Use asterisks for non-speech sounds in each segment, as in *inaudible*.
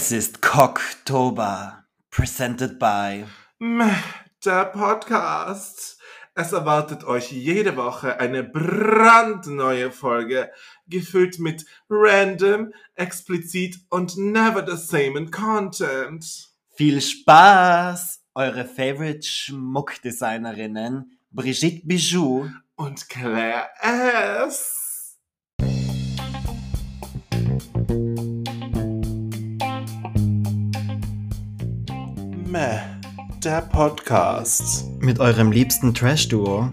Es ist Cocktober, presented by der Podcast. Es erwartet euch jede Woche eine brandneue Folge, gefüllt mit random, explizit und never the same in Content. Viel Spaß! Eure Favorite Schmuckdesignerinnen Brigitte Bijou Und Claire S. der Podcast. mit eurem liebsten Trash-Duo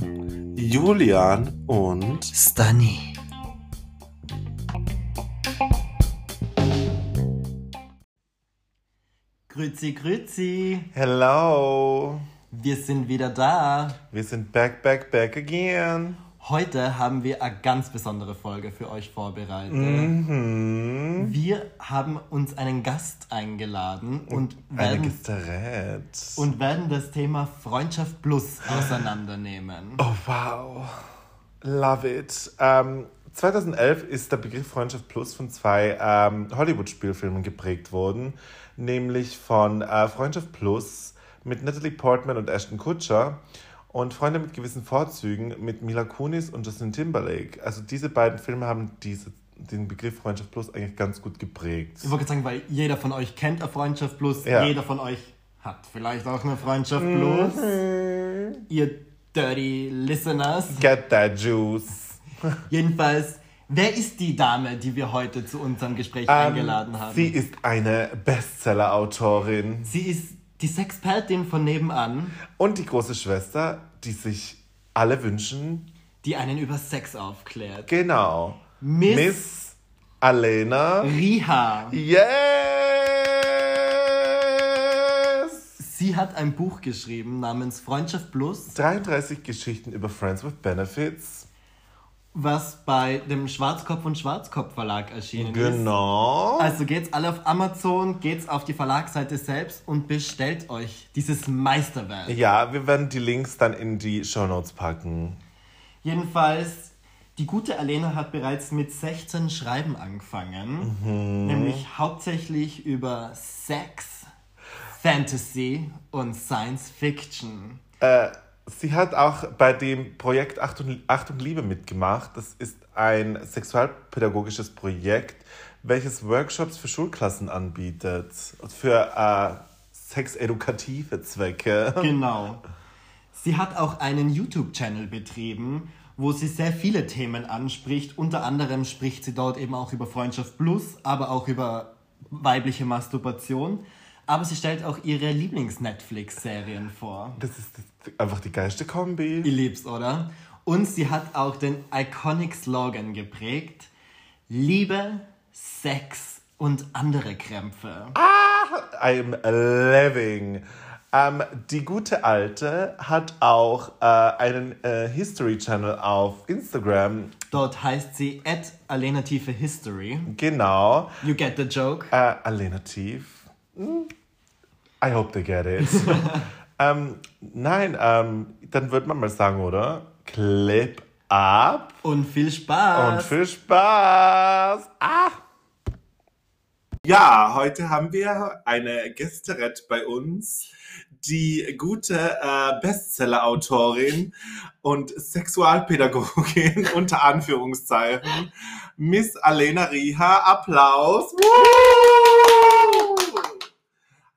Julian und Stunny. Grüezi, grüezi! Hello. Wir sind wieder da. Wir sind back, back, back again. Heute haben wir eine ganz besondere Folge für euch vorbereitet. Mhm. Wir haben uns einen Gast eingeladen und Eine werden, und werden das Thema Freundschaft Plus auseinandernehmen. Oh, wow. Love it. Ähm, 2011 ist der Begriff Freundschaft Plus von zwei ähm, Hollywood-Spielfilmen geprägt worden, nämlich von äh, Freundschaft Plus mit Natalie Portman und Ashton Kutcher und Freunde mit gewissen Vorzügen mit Mila Kunis und Justin Timberlake. Also diese beiden Filme haben diese, den Begriff Freundschaft Plus eigentlich ganz gut geprägt. Ich wollte sagen, weil jeder von euch kennt eine Freundschaft Plus, Ja. jeder von euch hat vielleicht auch eine Freundschaft Plus. Ihr dirty Listeners. Get that juice. *laughs* Jedenfalls, wer ist die Dame, die wir heute zu unserem Gespräch eingeladen haben? Ähm, Sie ist eine Bestseller-Autorin. Sie ist die Sexpertin von nebenan, Und die große Schwester, die sich alle wünschen. die einen über Sex aufklärt. Genau. Miss, Miss Alena. Riha. Yes! Sie hat ein Buch geschrieben namens Freundschaft Plus, 33 Geschichten über Friends with Benefits. Was bei dem Schwarzkopf und Schwarzkopf Verlag erschienen ist. Genau. Also geht's alle auf Amazon, geht's auf die Verlagsseite selbst und bestellt euch dieses Meisterwerk. Ja, wir werden die Links dann in die Shownotes packen. Jedenfalls, die gute Alena hat bereits mit 16 Schreiben angefangen, nämlich hauptsächlich über Sex, Fantasy und Science Fiction. Äh, sie hat auch bei dem Projekt Achtung, Liebe mitgemacht. Das ist ein sexualpädagogisches Projekt, welches Workshops für Schulklassen anbietet. Für äh, sexedukative Zwecke. *laughs* Genau. Sie hat auch einen YouTube-Channel betrieben, wo sie sehr viele Themen anspricht. Unter anderem spricht sie dort eben auch über Freundschaft Plus, aber auch über weibliche Masturbation. Aber sie stellt auch ihre Lieblings-Netflix-Serien vor. Das ist einfach die geilste Kombi. Ihr liebt's, oder? Und sie hat auch den iconic Slogan geprägt: Liebe, Sex und andere Krämpfe. I'm living. Ähm, die gute Alte hat auch äh, einen äh, History Channel auf Instagram. Dort heißt sie at Alena History. Genau. You get the joke? Äh, Alternativ. I hope they get it. ähm, *laughs* nein, ähm, dann würde man mal sagen, oder? Clip ab Und viel Spaß! und viel Spaß. Ah. Ja, heute haben wir eine Gästerette bei uns, die gute äh, Bestseller-Autorin und Sexualpädagogin *laughs* unter Anführungszeichen, Miss Alena Riha. Applaus. Woo!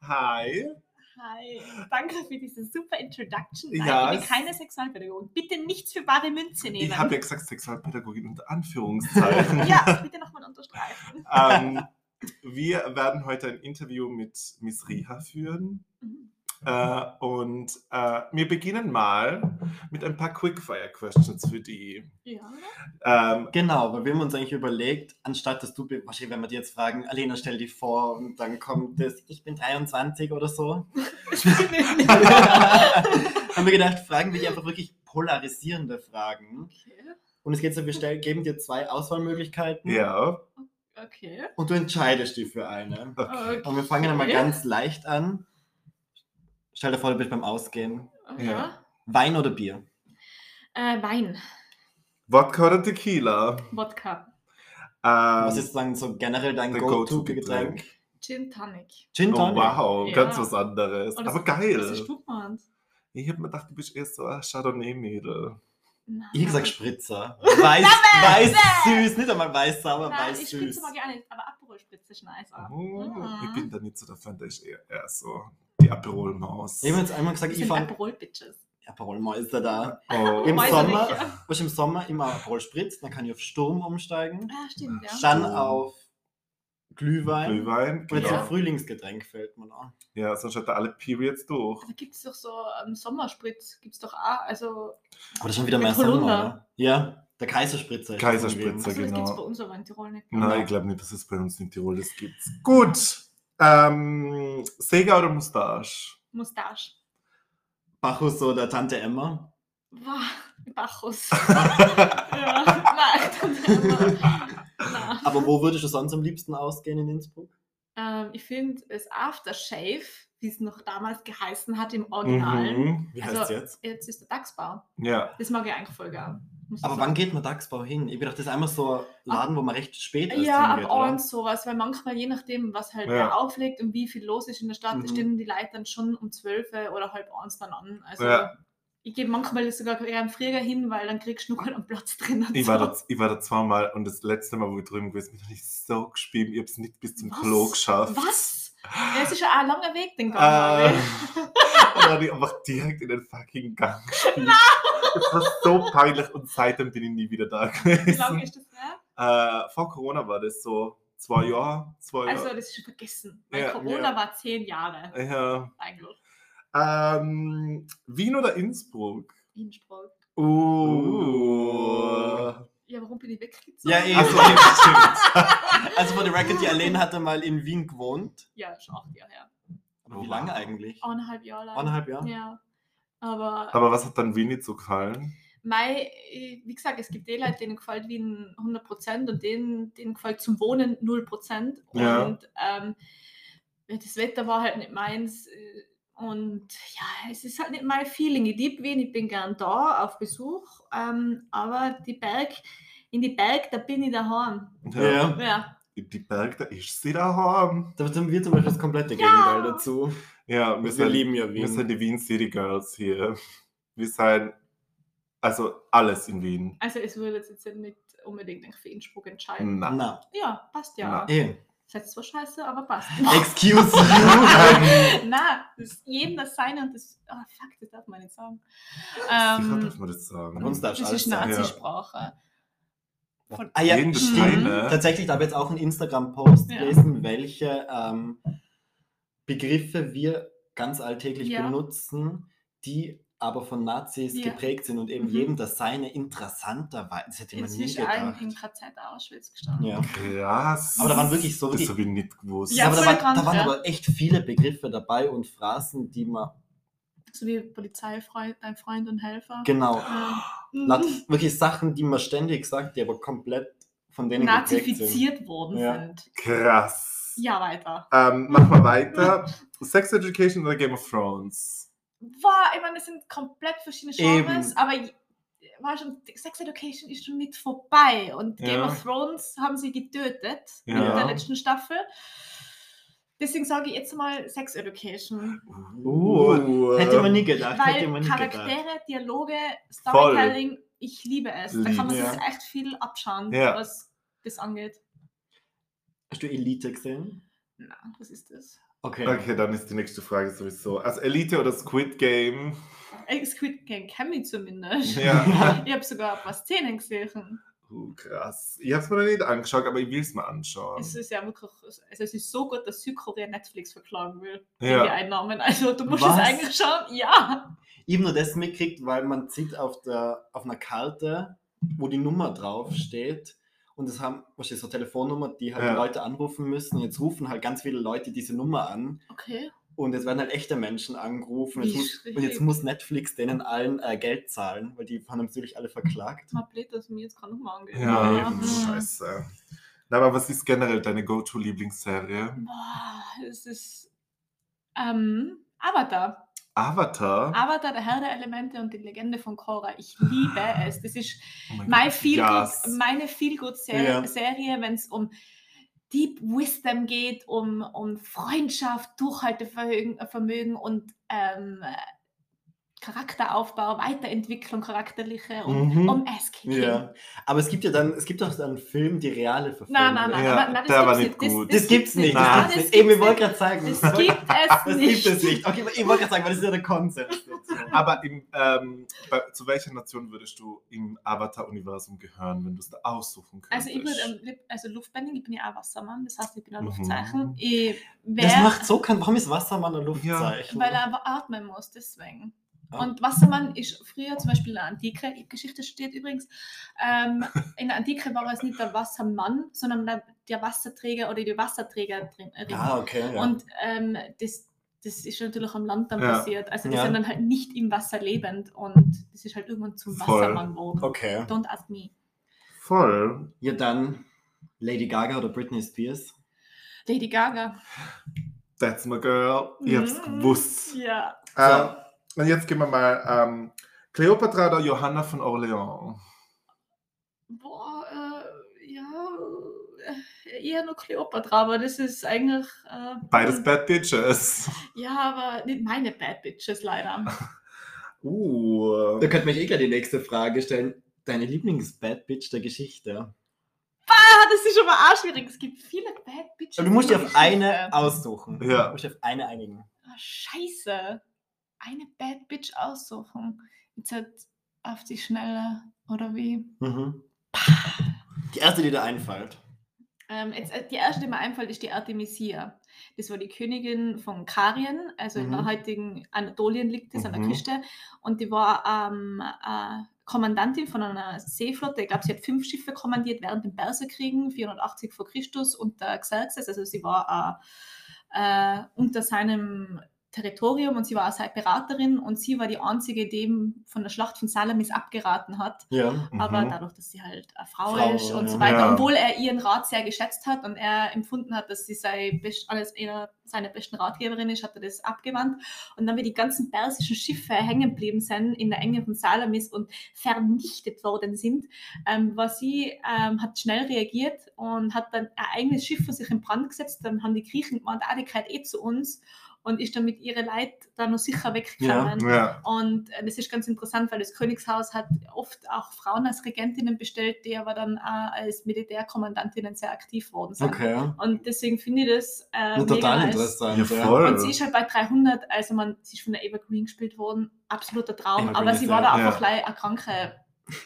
Hi. Hi, danke für diese super Introduction. Nein, Ja, ich bin keine Sexualpädagogin. Bitte nichts für bare Münze nehmen. Ich habe ja gesagt Sexualpädagogin unter Anführungszeichen. ja, bitte nochmal unterstreichen. ähm, wir werden heute ein Interview mit Miss Riha führen. Mhm. Äh, und äh, wir beginnen mal mit ein paar Quickfire-Questions für die. Ja? Ähm, Genau, weil wir haben uns eigentlich überlegt, anstatt dass du, wahrscheinlich, wenn wir dir jetzt fragen, Alena, stell dich vor und dann kommt das, ich bin 23 oder so, *laughs* haben wir gedacht, fragen wir dich einfach wirklich polarisierende Fragen. okay. Und es geht so, wir stell, geben dir zwei Auswahlmöglichkeiten ja. Okay. und du entscheidest dich für eine. Okay. Und wir fangen einmal Okay. ganz leicht an. Stell dir vor, du bist beim Ausgehen. Ja. Wein oder Bier? Äh, Wein, Wodka oder Tequila? Wodka. Ähm, Was ist dann so generell dein Go-To-Getränk? Go-To-Getränk? Gin Tonic. Gin Oh, Tonic. wow, Ja. ganz was anderes. Oh, das- Aber geil. Du gemeint? Ich hab mir gedacht, du bist eher so ein Chardonnay-Mädel. Nein. Ich hab gesagt Spritzer. *laughs* Weiß, weiß süß, nicht einmal weiß sauer, Nein, weiß ich süß. spritze ich auch nicht, aber Aperol Spritze ist nice auch. Oh, Mhm. Ich bin da nicht so der Fan, da ist eher, eher so die Aperol-Maus. Ich habe jetzt einmal gesagt, Das ich fand Aperol-Bitches. Aperol-Meister da. Oh. Im Weiß Sommer, ich, ja. was im Sommer immer Aperol spritzt, dann kann ich auf Sturm umsteigen. Ah, stimmt, ja. Dann auf Glühwein. Glühwein, Und jetzt genau. ein Frühlingsgetränk fällt mir an. Ja, sonst hat er alle Periods durch. Da gibt es doch so ähm, Sommerspritz, gibt es doch auch. Also, Aber das ist schon wieder Mit mehr Sommer, oder? Ja, der Kaiserspritzer. ist Kaiserspritzer. das also das genau. gibt es bei uns aber in Tirol nicht. Nein, Genau. ich glaube nicht, dass es bei uns in Tirol das gibt. Gut. Ähm, Sega oder Mustache? Mustache. Bacchus oder Tante Emma. Wow, Bacchus. *laughs* ja, nein, dann nein. Aber wo würdest du sonst am liebsten ausgehen in Innsbruck? Ähm, ich finde das Aftershave, wie es noch damals geheißen hat im Original. Mhm. Wie Also- heißt jetzt? Jetzt ist der Dachsbau. Ja. Das mag ich eigentlich voll gern. Aber sagen. wann geht man Dachsbau hin? Ich dachte, das ist einmal so ein Laden, wo man recht spät erst Ja, ab hingeht, abends sowas, weil manchmal, je nachdem, was halt Ja. auflegt und wie viel los ist in der Stadt, Mhm. stehen die Leute dann schon um 12 oder halb eins dann an. Also Ja. ich gehe manchmal sogar eher am Früher hin, weil dann kriegst du noch einen Platz drin. Ich so. war, da, ich war da zweimal und das letzte Mal, wo ich drüben gewesen bin, habe ich so gespielt. Ich habe es nicht bis zum Was? Klo geschafft. Was? Ja, es ist ja auch ein langer Weg, den Äh, Gang. und dann habe ich einfach direkt in den fucking Gang gespielt. Das war so peinlich und seitdem bin ich nie wieder da Wie lange gewesen. ist das her? Äh, vor Corona war das so zwei Jahre. Zwei Also, Jahre. das ist schon vergessen. Weil Ja, Corona ja. war zehn Jahre ja. eigentlich. ähm, Wien oder Innsbruck? Innsbruck. Uh. Ja, warum bin ich weggezogen? Ja, eh, so. stimmt. *laughs* Also von der Record, die Alain hatte mal in Wien gewohnt. Ja, schon acht Jahre her. Aber Oh, wie lange eigentlich? Eineinhalb Jahre lang. Eineinhalb Jahre? Ja. Aber, Aber was hat dann Wien nicht so gefallen? Mei, äh, wie gesagt, es gibt die Leute, denen gefällt Wien 100% und denen, denen gefällt zum Wohnen 0%. Ja. Und ähm, das Wetter war halt nicht meins. Und ja, es ist halt nicht mein Feeling. Ich liebe Wien, ich bin gern da auf Besuch. Ähm, aber die Berg, in die Berg, da bin ich daheim. Ja. Ja, Die Berg, da ist sie daheim. Da sind wir zum Beispiel das komplette Ja. Gegenteil dazu. Ja, wir, Wir sind, lieben ja wir sind Wien. die Wien City Girls hier. Wir sind also alles in Wien. also es würde jetzt nicht unbedingt für Innsbruck entscheiden. Na. Na, Ja, passt ja. Na. eh. Das heißt zwar scheiße, aber passt. *laughs* *laughs* Excuse you. *laughs* Na, das ist jedem das Seine und das. Ah, fuck, das darf man nicht sagen. Sicher Ähm, darf man das sagen. Uns darfst du das alles ist. Nazisprache. Von- Ah ja, das stimmt. Seine. Tatsächlich, da habe ich jetzt auch einen Instagram-Post Ja. gelesen, welche ähm, Begriffe wir ganz alltäglich Ja. benutzen, die aber von Nazis Ja. geprägt sind und eben Mhm. jedem das seine interessanterweise. Das hätte man nie gedacht. im KZ Auschwitz gestanden. Ja. Krass. Aber da waren wirklich so Das wirklich- habe ich nicht gewusst. Ja, aber da, waren, da waren ja. aber echt viele Begriffe dabei und Phrasen, die man So wie Polizeifreund, dein Freund und Helfer. genau Ja. Laut, wirklich Sachen, die man ständig sagt, die aber komplett von denen geprägt sind. Nazifiziert worden Ja. sind. Krass. Ja, weiter. Ähm, machen wir weiter. Sex Education oder Game of Thrones? War, ich meine, das sind komplett verschiedene Genres, Eben. aber war schon, Sex Education ist schon nicht vorbei und Game Ja. of Thrones haben sie getötet Ja. mit der letzten Staffel. Deswegen sage ich jetzt mal Sex Education. Uh, hätte man nie gedacht. hätte Weil man nie gedacht. Charaktere, Dialoge, Storytelling, ich liebe es. Da kann man Lieb, sich ja. echt viel abschauen, Ja. was das angeht. Hast du Elite gesehen? Na, was ist das? Okay. Okay, dann ist die nächste Frage sowieso. Also Elite oder Squid Game? Squid Game kenne ich zumindest. Ja. *laughs* Ich habe sogar ein paar Szenen gesehen. Uh, krass. Ich habe es mir noch nicht angeschaut, aber ich will es mir anschauen. Es ist ja wirklich, also es ist so gut, dass Südkorea Netflix verklagen will Ja. die Einnahmen. Also du musst Was? es eigentlich schauen. Ja. Ich habe nur das mitgekriegt, weil man sieht auf, der, auf einer Karte, wo die Nummer drauf steht. Und es haben, was ist so Telefonnummer, die halt Ja. Leute anrufen müssen. Und jetzt rufen halt ganz viele Leute diese Nummer an. Okay. Und jetzt werden halt echte Menschen angerufen. Jetzt muss, und jetzt muss Netflix denen allen äh, Geld zahlen, weil die haben natürlich alle verklagt. Mal blöd, dass mir jetzt gerade nochmal angeht. Ja, Ja. scheiße. Na, aber was ist generell deine Go-To-Lieblingsserie? Boah, es ist ähm, Avatar. Avatar? Avatar, der Herr der Elemente und die Legende von Korra. Ich liebe es. Das ist Oh mein Feel yes. meine Ja. Feel-Good-Serie, wenn es um Deep Wisdom geht, um, um Freundschaft, Durchhaltevermögen Vermögen und ähm, Charakteraufbau, Weiterentwicklung, charakterliche und Mhm. um Ass-Kicking. Ja. Aber es gibt ja dann, es gibt auch dann einen Film, die reale Verfilmung. Nein, nein, nein, Ja, aber, nein, das der war nicht gut. Das gibt's nicht. Nein. Das das gibt's nicht. Eben, ich wollte gerade sagen, Das *laughs* das gibt es das nicht. gibt es nicht. Okay, ich wollte gerade sagen, weil das ist ja der Konsens. Aber im, ähm, bei, zu welcher Nation würdest du im Avatar-Universum gehören, wenn du es da aussuchen könntest? Also ich würde, ähm, also Luftbending, ich bin ja auch Wassermann, das heißt, ich bin ein Mhm. Luftzeichen. Ich Das wär, macht so kein. Warum ist Wassermann ein Luftzeichen? weil er aber atmen muss, deswegen. Ah. Und Wassermann ist früher zum Beispiel in der Antike, Geschichte studiert übrigens, ähm, in der Antike war es nicht der Wassermann, sondern der, der Wasserträger oder die Wasserträgerin. Ah, okay. Ja. Und ähm, das, das ist natürlich am Land dann Ja. passiert. Also die Ja. sind dann halt nicht im Wasser lebend und das ist halt irgendwann zum Voll. Wassermann geworden. okay. Don't ask me. Voll. Ja, dann Lady Gaga oder Britney Spears. Lady Gaga. That's my girl. Ich hab's Mhm. gewusst. Ja. Ähm, und jetzt gehen wir mal ähm, Cleopatra oder Johanna von Orleans? Boah, äh, ja, äh, eher nur Kleopatra, aber das ist eigentlich. Äh, Beides Bad Bitches. Ja, aber nicht meine Bad Bitches leider. *laughs* Uh. Da könnte mich eh gleich die nächste Frage stellen. Deine Lieblings-Bad Bitch der Geschichte? Das ist aber auch schwierig. Es gibt viele Bad Bitches. Aber du musst dir in auf eine aussuchen. Ja. Du musst dir auf eine einigen. Ah, scheiße. Eine Bad Bitch aussuchen. Jetzt halt auf die Schnelle, oder wie? Mhm. Die erste, die dir einfällt. Ähm, jetzt, äh, die erste, die mir einfällt, ist die Artemisia. Das war die Königin von Karien, also in der Mhm. heutigen Anatolien liegt das an der Mhm. Küste. Und die war ähm, äh, Kommandantin von einer Seeflotte. Ich glaube, sie hat fünf Schiffe kommandiert während den Perserkriegen, 480 vor Christus, unter Xerxes. Also sie war äh, äh, unter seinem Territorium und sie war auch seine Beraterin und sie war die einzige, die ihm von der Schlacht von Salamis abgeraten hat. Ja. Aber Mhm. dadurch, dass sie halt eine Frau, Frau, ist und so weiter, Ja. obwohl er ihren Rat sehr geschätzt hat und er empfunden hat, dass sie sei best, alles einer seiner besten Ratgeberin ist, hat er das abgewandt. Und dann, wie die ganzen persischen Schiffe hängen geblieben sind in der Enge von Salamis und vernichtet worden sind, ähm, war sie, ähm, hat schnell reagiert und hat dann ein eigenes Schiff von sich in Brand gesetzt. Dann haben die Griechen gemeint, ah, die gehört eh zu uns und ist dann mit ihrer Leid da noch sicher weggekommen. Ja. Und äh, das ist ganz interessant, weil das Königshaus hat oft auch Frauen als Regentinnen bestellt, die aber dann auch als Militärkommandantinnen sehr aktiv worden sind. Okay. Und deswegen finde ich das äh, Ja, total interessant. Ja, voll. Und sie ist halt bei 300, also man, sie ist von der Eva Green gespielt worden, absoluter Traum, Eva aber sie war ja- da ja. einfach gleich eine kranke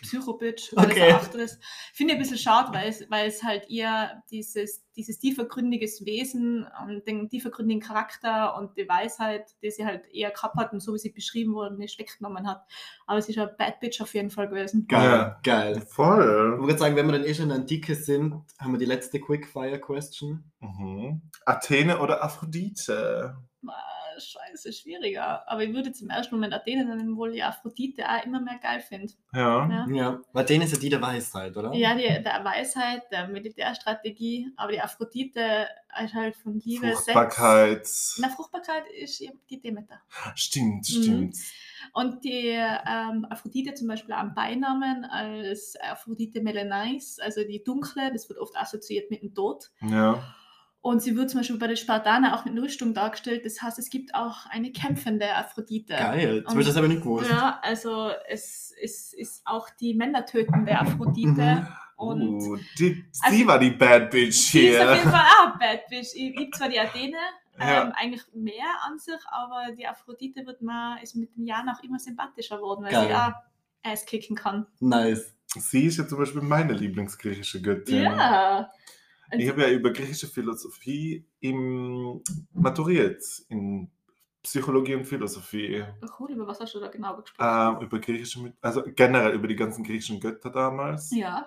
Psychobitch, weil Okay. es auch ist. Finde ich ein bisschen schade, weil es, weil es halt ihr dieses, dieses tiefergründiges Wesen und den tiefergründigen Charakter und die Weisheit, die sie halt eher gehabt hat und so wie sie beschrieben worden ist, weggenommen hat. Aber sie ist eine Bad Bitch auf jeden Fall gewesen. Geil, Ja. geil. Ich Voll. würde sagen, wenn wir dann eh schon in der Antike sind, haben wir die letzte Quickfire-Question. Mhm. Athene oder Aphrodite? Ah, scheiße, schwieriger. Aber ich würde zum ersten Moment Athene nennen, obwohl ich Aphrodite auch immer mehr geil finde. Ja. Ja. Ja. Weil denen ist ja die der Weisheit, oder? Ja, die, der Weisheit, der Militärstrategie, aber die Aphrodite ist halt von Liebe, Fruchtbarkeit. Sex. Na, Fruchtbarkeit ist eben die Demeter. Stimmt, Mhm. stimmt. Und die ähm, Aphrodite zum Beispiel am Beinamen als Aphrodite Melanais, also die dunkle, das wird oft assoziiert mit dem Tod. Ja. Und sie wird zum Beispiel bei den Spartanern auch mit einer Rüstung dargestellt. Das heißt, es gibt auch eine kämpfende Aphrodite. Geil. Habe ich das aber nicht gewusst. Ja, also es, es ist auch die Männer tötende Aphrodite. Mhm. Und uh, die, Also- sie war die Bad Bitch sie ist auf jeden hier. Fall auch Bad Bitch. Ich liebe zwar die Athene, Ja. ähm, eigentlich mehr an sich, aber die Aphrodite wird mir, ist mit den Jahren auch immer sympathischer geworden, weil Geil. sie auch Ass kicken kann. Nice. Sie ist ja zum Beispiel meine Lieblingsgriechische Göttin. Ja. Ich habe ja über griechische Philosophie im maturiert in Psychologie und Philosophie. cool, über was hast du da genau gesprochen? Ähm, über griechische, also generell über die ganzen griechischen Götter damals, ja.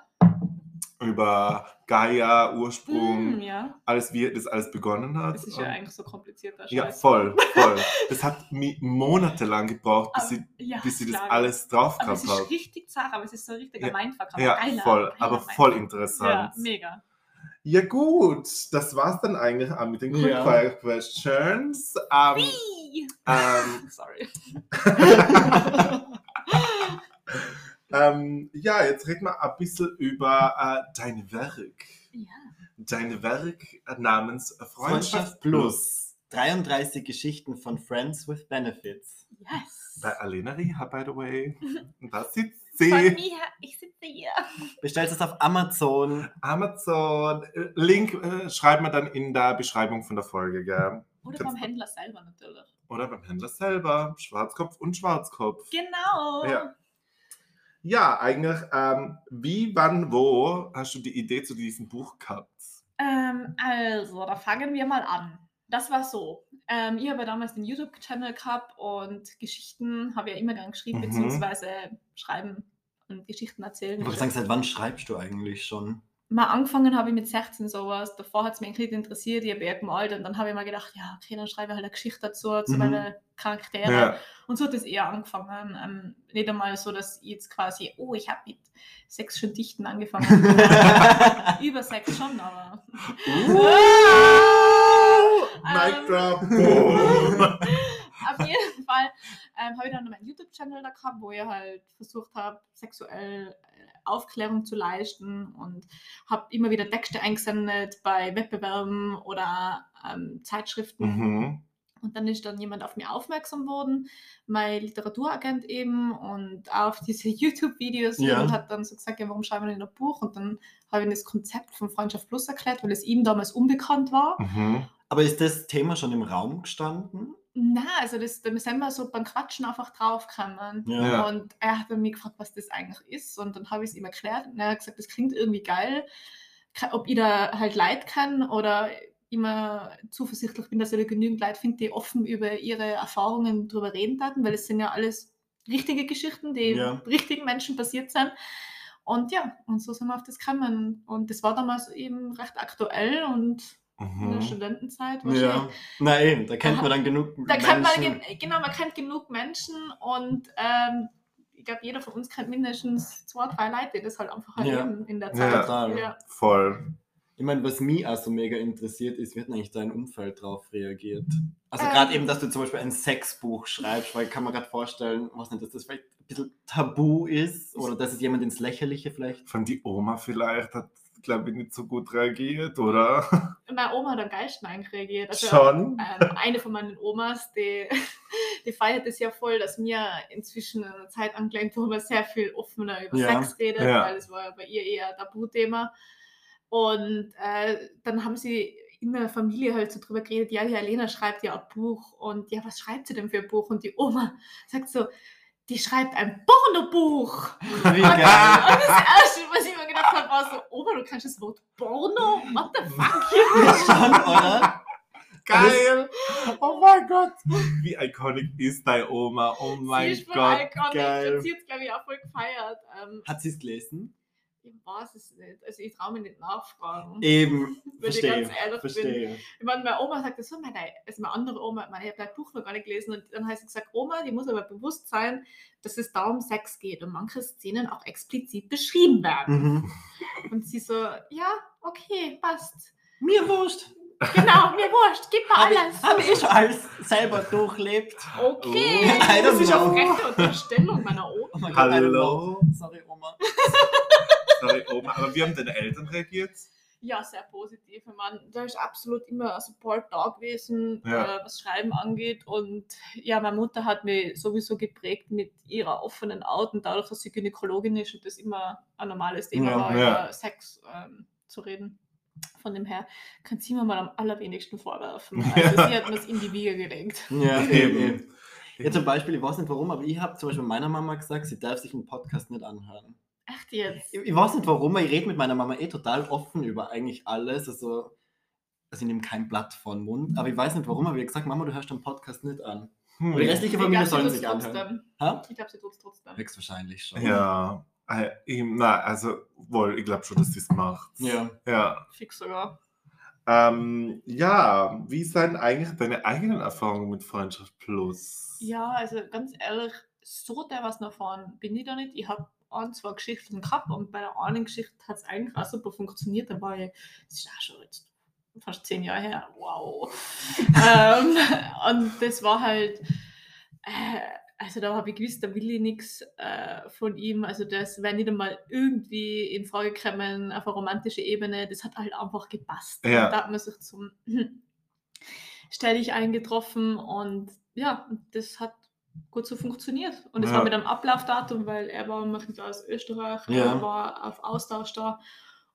über Gaia, Ursprung, Mm, ja. alles wie das alles begonnen hat. Das ist ja Und- eigentlich so komplizierter ja, voll, *laughs* voll. Das hat mi- monatelang gebraucht, bis Aber- sie, ja, bis sie das alles drauf Aber es gehabt ist hat. richtig zart, aber es ist so ein richtiger Ja, Mindfuck. aber Ja, geiler, voll, geiler aber voll Ja, interessant. mega. Ja gut, das war's dann eigentlich auch mit den. Quickfire Questions. Ähm, Ih. ähm, *laughs* Sorry. *laughs* ähm, ja, jetzt reden wir ein bisschen über äh, dein Werk. Ja. dein Werk namens Freundschaft, Freundschaft Plus. 33 Geschichten von Friends with Benefits. Yes. Bei Alena Riha, by the way. *laughs* Und da sitzt Von mir, ich sitze hier. Bestellt es auf Amazon. Amazon. Link äh, schreiben wir dann in der Beschreibung von der Folge, gell? Oder Kannst- beim Händler selber natürlich. Oder beim Händler selber. Schwarzkopf und Schwarzkopf. Genau. Ja. Ja, eigentlich, ähm, wie, wann, wo hast du die Idee zu diesem Buch gehabt? Ähm, also, da fangen wir mal an. Das war so. Ähm, ich habe ja damals den YouTube-Channel gehabt und Geschichten habe ich ja immer gern geschrieben, Mhm. beziehungsweise schreiben und Geschichten erzählen. Ich wollte sagen, seit wann schreibst du eigentlich schon? mal angefangen habe ich mit 16 sowas. Davor hat es mich eigentlich nicht interessiert, ich habe eher gemalt und dann habe ich mal gedacht, ja, okay, dann schreibe ich halt eine Geschichte dazu, zu Mhm. meinen Charakteren. Ja. Und so hat es eher angefangen. Ähm, nicht einmal so, dass ich jetzt quasi, oh, ich habe mit sechs schon dichten angefangen. *laughs* Über sechs schon, aber. Mic drop. *laughs* Boom. Auf jeden Fall ähm, habe ich dann meinen YouTube-Channel da gehabt, wo ich halt versucht habe, sexuell äh, Aufklärung zu leisten und habe immer wieder Texte eingesendet bei Wettbewerben oder ähm, Zeitschriften. mhm. Und dann ist dann jemand auf mich aufmerksam worden, mein Literaturagent eben, und auf diese *laughs* YouTube-Videos Ja. und hat dann so gesagt, ja, warum schreiben wir denn ein Buch? Und dann habe ich ihm das Konzept von Freundschaft Plus erklärt, weil es ihm damals unbekannt war. Mhm. Aber ist das Thema schon im Raum gestanden? Na, also das, da sind wir so beim Quatschen einfach draufgekommen. Ja. Und er hat mich gefragt, was das eigentlich ist. Und dann habe ich es ihm erklärt. Und er hat gesagt, das klingt irgendwie geil. Ob ich da halt Leid kann oder immer zuversichtlich bin, dass ich da genügend Leute finde, die offen über ihre Erfahrungen drüber reden hatten, weil es sind ja alles richtige Geschichten, die Ja. richtigen Menschen passiert sind. Und ja, und so sind wir auf das gekommen. Und das war damals eben recht aktuell und in der Mhm. Studentenzeit. Ja. Na eben, da kennt man dann genug Da kennt man, Menschen. gen genau, man kennt genug Menschen und ähm, ich glaube, jeder von uns kennt mindestens zwei, drei Leute, die das halt einfach Ja. erleben in der Ja. Zeit. Total. Ja. Voll. Ich meine, was mich auch so mega interessiert ist, wie hat eigentlich dein Umfeld darauf reagiert? Also Ähm. gerade eben, dass du zum Beispiel ein Sexbuch schreibst, weil ich kann mir gerade vorstellen, was nicht, dass das vielleicht ein bisschen tabu ist oder dass es jemand ins Lächerliche vielleicht. Von die Oma vielleicht hat, glaube ich, nicht so gut reagiert, oder? *laughs* Meine Oma hat am geilsten eigentlich reagiert. Also, Schon? Ähm, eine von meinen Omas, die, *laughs* die feiert es ja voll, dass mir inzwischen in einer Zeit angelangt, wo man sehr viel offener über Ja. Sex redet, Ja. weil es war ja bei ihr eher ein Tabuthema. Und äh, dann haben sie in der Familie halt so drüber geredet, ja, die Alena schreibt ja ein Buch und ja, was schreibt sie denn für ein Buch? Und die Oma sagt so, die schreibt ein Pornobuch. Wie Und, geil. und das Erste, was ich mir habe, war so, Oma, du kannst das Wort Porno? What the fuck? Schon, oder? Geil! Oh mein Gott! Wie iconic ist deine Oma? Oh sie mein ist voll Gott! iconic geil. und sie hat glaube ich, auch voll gefeiert. Ähm, Hat sie es gelesen? Ich weiß es nicht. Also ich traue mich nicht nachfragen. Eben, *laughs* Weil ich verstehe, ganz ehrlich bin. verstehe. Ich meine, meine Oma sagt das so, meine, also meine andere Oma, meine, ich habe das Buch noch gar nicht gelesen und dann hat sie gesagt, Oma, die muss aber bewusst sein, dass es da um Sex geht und manche Szenen auch explizit beschrieben werden. Mhm. Und sie so, ja, okay, passt. Mir wurscht. Genau, mir wurscht, gib mir Habe alles. ich, hab ich schon alles selber durchlebt. Okay, Oh, das ist eine freche Unterstellung meiner Oma. Oh Hallo? Sorry, Oma. *laughs* Sorry, Oma. Aber wie haben deine Eltern reagiert? Ja, sehr positiv. Ich meine, da ist absolut immer ein Support da gewesen, Ja. äh, was Schreiben angeht. Und ja, meine Mutter hat mich sowieso geprägt mit ihrer offenen Art und dadurch, dass sie Gynäkologin ist und das immer ein normales Thema Ja, war, ja. über Sex ähm, zu reden. Von dem her kann sie mir mal am allerwenigsten vorwerfen. *laughs* Also sie hat mir es in die Wiege gelegt. Ja, *laughs* Eben. eben. Ja, zum Beispiel, ich weiß nicht warum, aber ich habe zum Beispiel meiner Mama gesagt, sie darf sich einen Podcast nicht anhören. Echt jetzt? Ich, ich weiß nicht warum, ich rede mit meiner Mama eh total offen über eigentlich alles. Also, also ich nehme kein Blatt vor den Mund, aber ich weiß nicht warum, aber ich habe gesagt, Mama, du hörst den Podcast nicht an. Hm. Und die restliche Ich Familie sollen sich anhören. trotzdem. Ha? Ich glaube, sie tut es trotzdem. Höchstwahrscheinlich schon. Ja. Äh, ich- Na, also, wohl, ich glaube schon, dass sie es macht. Ja. Ja. Fix sogar. Ähm, ja, wie sind eigentlich deine eigenen Erfahrungen mit Freundschaft Plus? Ja, also ganz ehrlich, so der was erfahren bin ich da nicht. Ich habe ein, zwei Geschichten gehabt und bei der einen Geschichte hat es eigentlich auch super funktioniert. Da war ich, das ist auch schon jetzt fast zehn Jahre her, wow. *laughs* ähm, und das war halt, äh, also da habe ich gewusst, da will ich nichts äh, von ihm. Also das wäre nicht einmal irgendwie in Frage gekommen auf einer romantischen Ebene. Das hat halt einfach gepasst. Ja. Und da hat man sich zum *clears throat* stell dich eingetroffen und ja, das hat gut so funktioniert. Und es Ja. war mit einem Ablaufdatum, weil er war aus Österreich, Ja. er war auf Austausch da.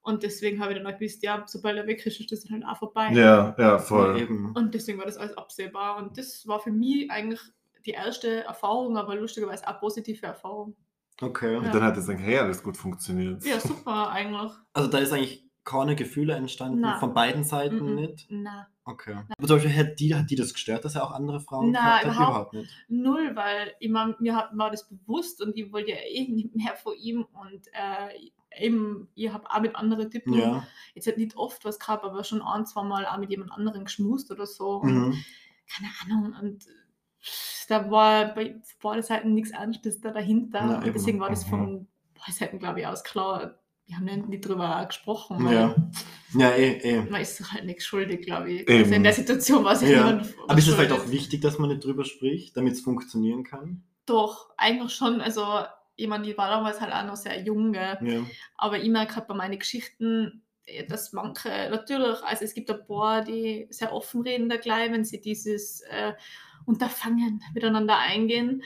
Und deswegen habe ich dann auch gewusst, ja, sobald er weg ist, ist das dann halt auch vorbei. Ja, ja, voll. Und deswegen war das alles absehbar. Und das war für mich eigentlich die erste Erfahrung, aber lustigerweise auch positive Erfahrung. Okay. Und dann hat es eigentlich hey, alles gut funktioniert. Ja, super eigentlich. Also da ist eigentlich keine Gefühle entstanden, Nein. von beiden Seiten Mhm. nicht. Na, Okay. Aber zum Beispiel, hat die, hat die das gestört, dass er auch andere Frauen Nein, gehabt hat? überhaupt nicht. null, weil ich mein, mir hat, war das bewusst und ich wollte ja eh nicht mehr von ihm und äh, eben, ich habe auch mit anderen Typen, Ja. jetzt halt nicht oft was gehabt, aber schon ein, zwei Mal auch mit jemand anderem geschmust oder so. Und Mhm. keine Ahnung. Und da war bei beiden Seiten nichts Ernstes da dahinter. Ja, und deswegen war das Mhm. von beiden Seiten, glaube ich, aus klar. Wir haben ja nicht drüber gesprochen. Ja. weil Ja, eh, eh. Man ist halt nichts schuldig, glaube ich. Eben. Also in der Situation war es Ja. niemand Aber ist es vielleicht auch wichtig, dass man nicht drüber spricht, damit es funktionieren kann? Doch, eigentlich schon. Also, ich meine, ich war damals halt auch noch sehr jung? Ja. aber ich merke halt bei meinen Geschichten, äh, dass manche, natürlich, also es gibt ein paar, die sehr offen reden da gleich, wenn sie dieses äh, Unterfangen miteinander eingehen.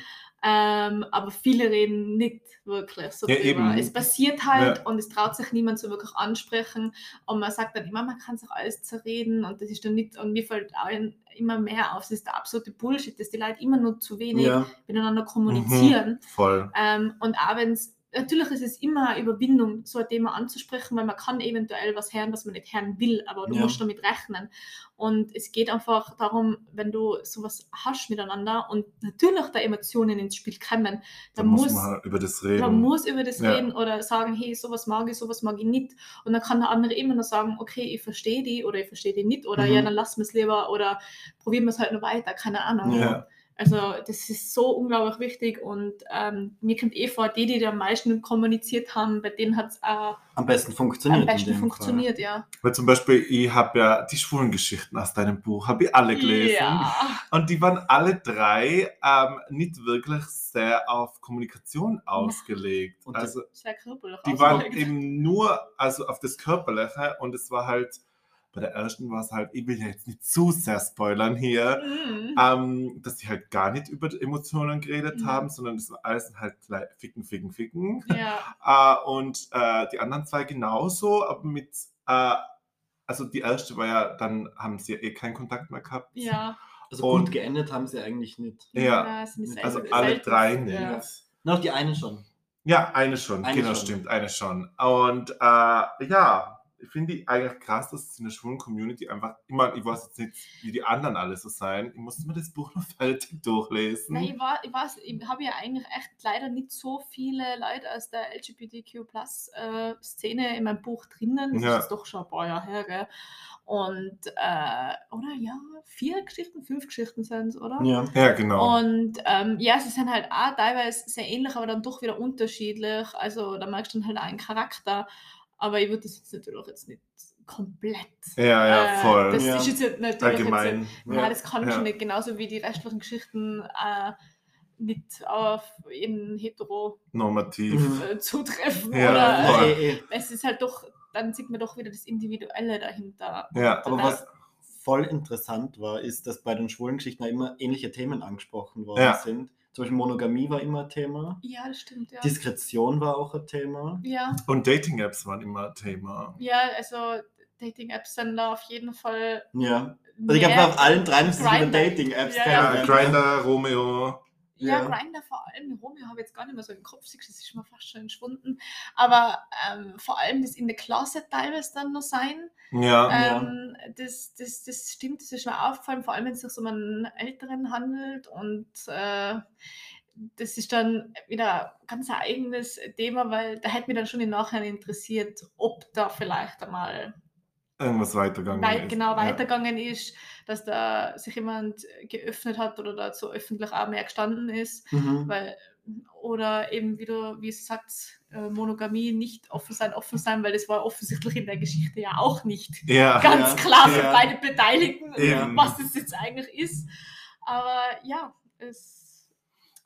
Ähm, aber viele reden nicht wirklich so Ja, drüber. eben. Es passiert halt Ja. und es traut sich niemand so wirklich ansprechen. Und man sagt dann immer, man kann sich alles zerreden und das ist dann nicht, und mir fällt auch ein- immer mehr auf, es ist der absolute Bullshit, dass die Leute immer nur zu wenig ja. miteinander kommunizieren. Voll. Ähm, und auch wenn es, natürlich ist es immer eine Überwindung, so ein Thema anzusprechen, weil man kann eventuell was hören, was man nicht hören will, aber du Ja. musst damit rechnen. Und es geht einfach darum, wenn du sowas hast miteinander und natürlich da Emotionen ins Spiel kommen, Da dann muss man über das reden. man muss über das Ja. reden oder sagen, hey, sowas mag ich, sowas mag ich nicht. Und dann kann der andere immer noch sagen, okay, ich verstehe die oder ich verstehe die nicht oder Mhm. ja, dann lassen wir es lieber oder probieren wir es halt noch weiter, keine Ahnung. Ja. Also das ist so unglaublich wichtig und ähm, mir kommt eh vor, die, die am meisten kommuniziert haben, bei denen hat es auch Am besten funktioniert. am besten funktioniert, ja. Weil zum Beispiel, ich habe ja die schwulen Geschichten aus deinem Buch, habe ich alle gelesen. Ja. Und die waren alle drei ähm, nicht wirklich sehr auf Kommunikation ausgelegt. Und also Sehr körperlich die waren ausgelegt. eben nur also auf das Körperliche und es war halt, bei der ersten war es halt, ich will ja jetzt nicht zu sehr spoilern hier, Mhm. ähm, dass sie halt gar nicht über die Emotionen geredet Mhm. haben, sondern es war alles halt ficken, ficken, ficken. Ja, *laughs* Äh, und äh, die anderen zwei genauso, aber mit, äh, also die erste war ja, dann haben sie ja eh keinen Kontakt mehr gehabt. ja. Also Und- gut geendet haben sie eigentlich nicht. Ja, ist Also selten- alle drei nicht. Ja. Noch die eine schon. Ja, eine schon, Eine genau, schon. stimmt, eine schon. Und äh, ja, finde die eigentlich krass, dass es in der schwulen Community einfach, ich meine, ich weiß jetzt nicht, wie die anderen alle so sein. Ich musste mir das Buch noch fertig durchlesen. Nein, ich, war, ich, weiß, ich habe ja eigentlich echt leider nicht so viele Leute aus der LGBTQ-Plus-Szene in meinem Buch drinnen. Das Ja. ist doch schon ein paar Jahre her, gell? Und, äh, oder ja, vier Geschichten, fünf Geschichten sind es, oder? Ja. Ja, genau. Und ähm, ja, sie sind halt auch teilweise sehr ähnlich, aber dann doch wieder unterschiedlich. Also da merkst du dann halt einen Charakter. Aber ich würde das jetzt natürlich jetzt nicht komplett. ja, ja, äh, voll. Das Ja. ist jetzt nicht- natürlich Allgemein. Jetzt, Nein, Ja. das kann Ja. schon nicht. Genauso wie die restlichen Geschichten äh, nicht auf jeden hetero Normativ. Mhm. äh, zutreffen. Ja, oder voll. äh, es ist halt doch, dann sieht man doch wieder das Individuelle dahinter. Ja, Aber was voll interessant war, ist, dass bei den schwulen Geschichten immer ähnliche Themen angesprochen worden Ja. sind. Zum Beispiel Monogamie war immer ein Thema. Ja, das stimmt, ja. Diskretion war auch ein Thema. ja, und Dating-Apps waren immer Thema. ja, also Dating-Apps sind da auf jeden Fall. Ja. Also ich glaube, mehr- auf allen drei müssen. Dating-Apps Ja, ja. Grinder, Romeo. Ja, Ja. Grinder vor allem, Romeo habe ich jetzt gar nicht mehr so im Kopf, das ist mir fast schon entschwunden. Aber ähm, vor allem das in der Klasse teilweise dann noch sein. Ja, Ja. Ähm, das, das, das stimmt, das ist mir aufgefallen, vor allem wenn es sich um einen Älteren handelt. Und äh, das ist dann wieder ein ganz eigenes Thema, weil da hätte mich dann schon im Nachhinein interessiert, ob da vielleicht einmal irgendwas weitergegangen wei ist. genau ja. weitergegangen ist, dass da sich jemand geöffnet hat oder dazu öffentlich auch mehr gestanden ist. Mhm. Weil, oder eben wieder, wie es sagt, äh, Monogamie, nicht offen sein, offen sein, weil das war offensichtlich in der Geschichte ja auch nicht Ja, ganz Ja, klar für ja. beide Beteiligten, was das jetzt eigentlich ist. Aber ja, es.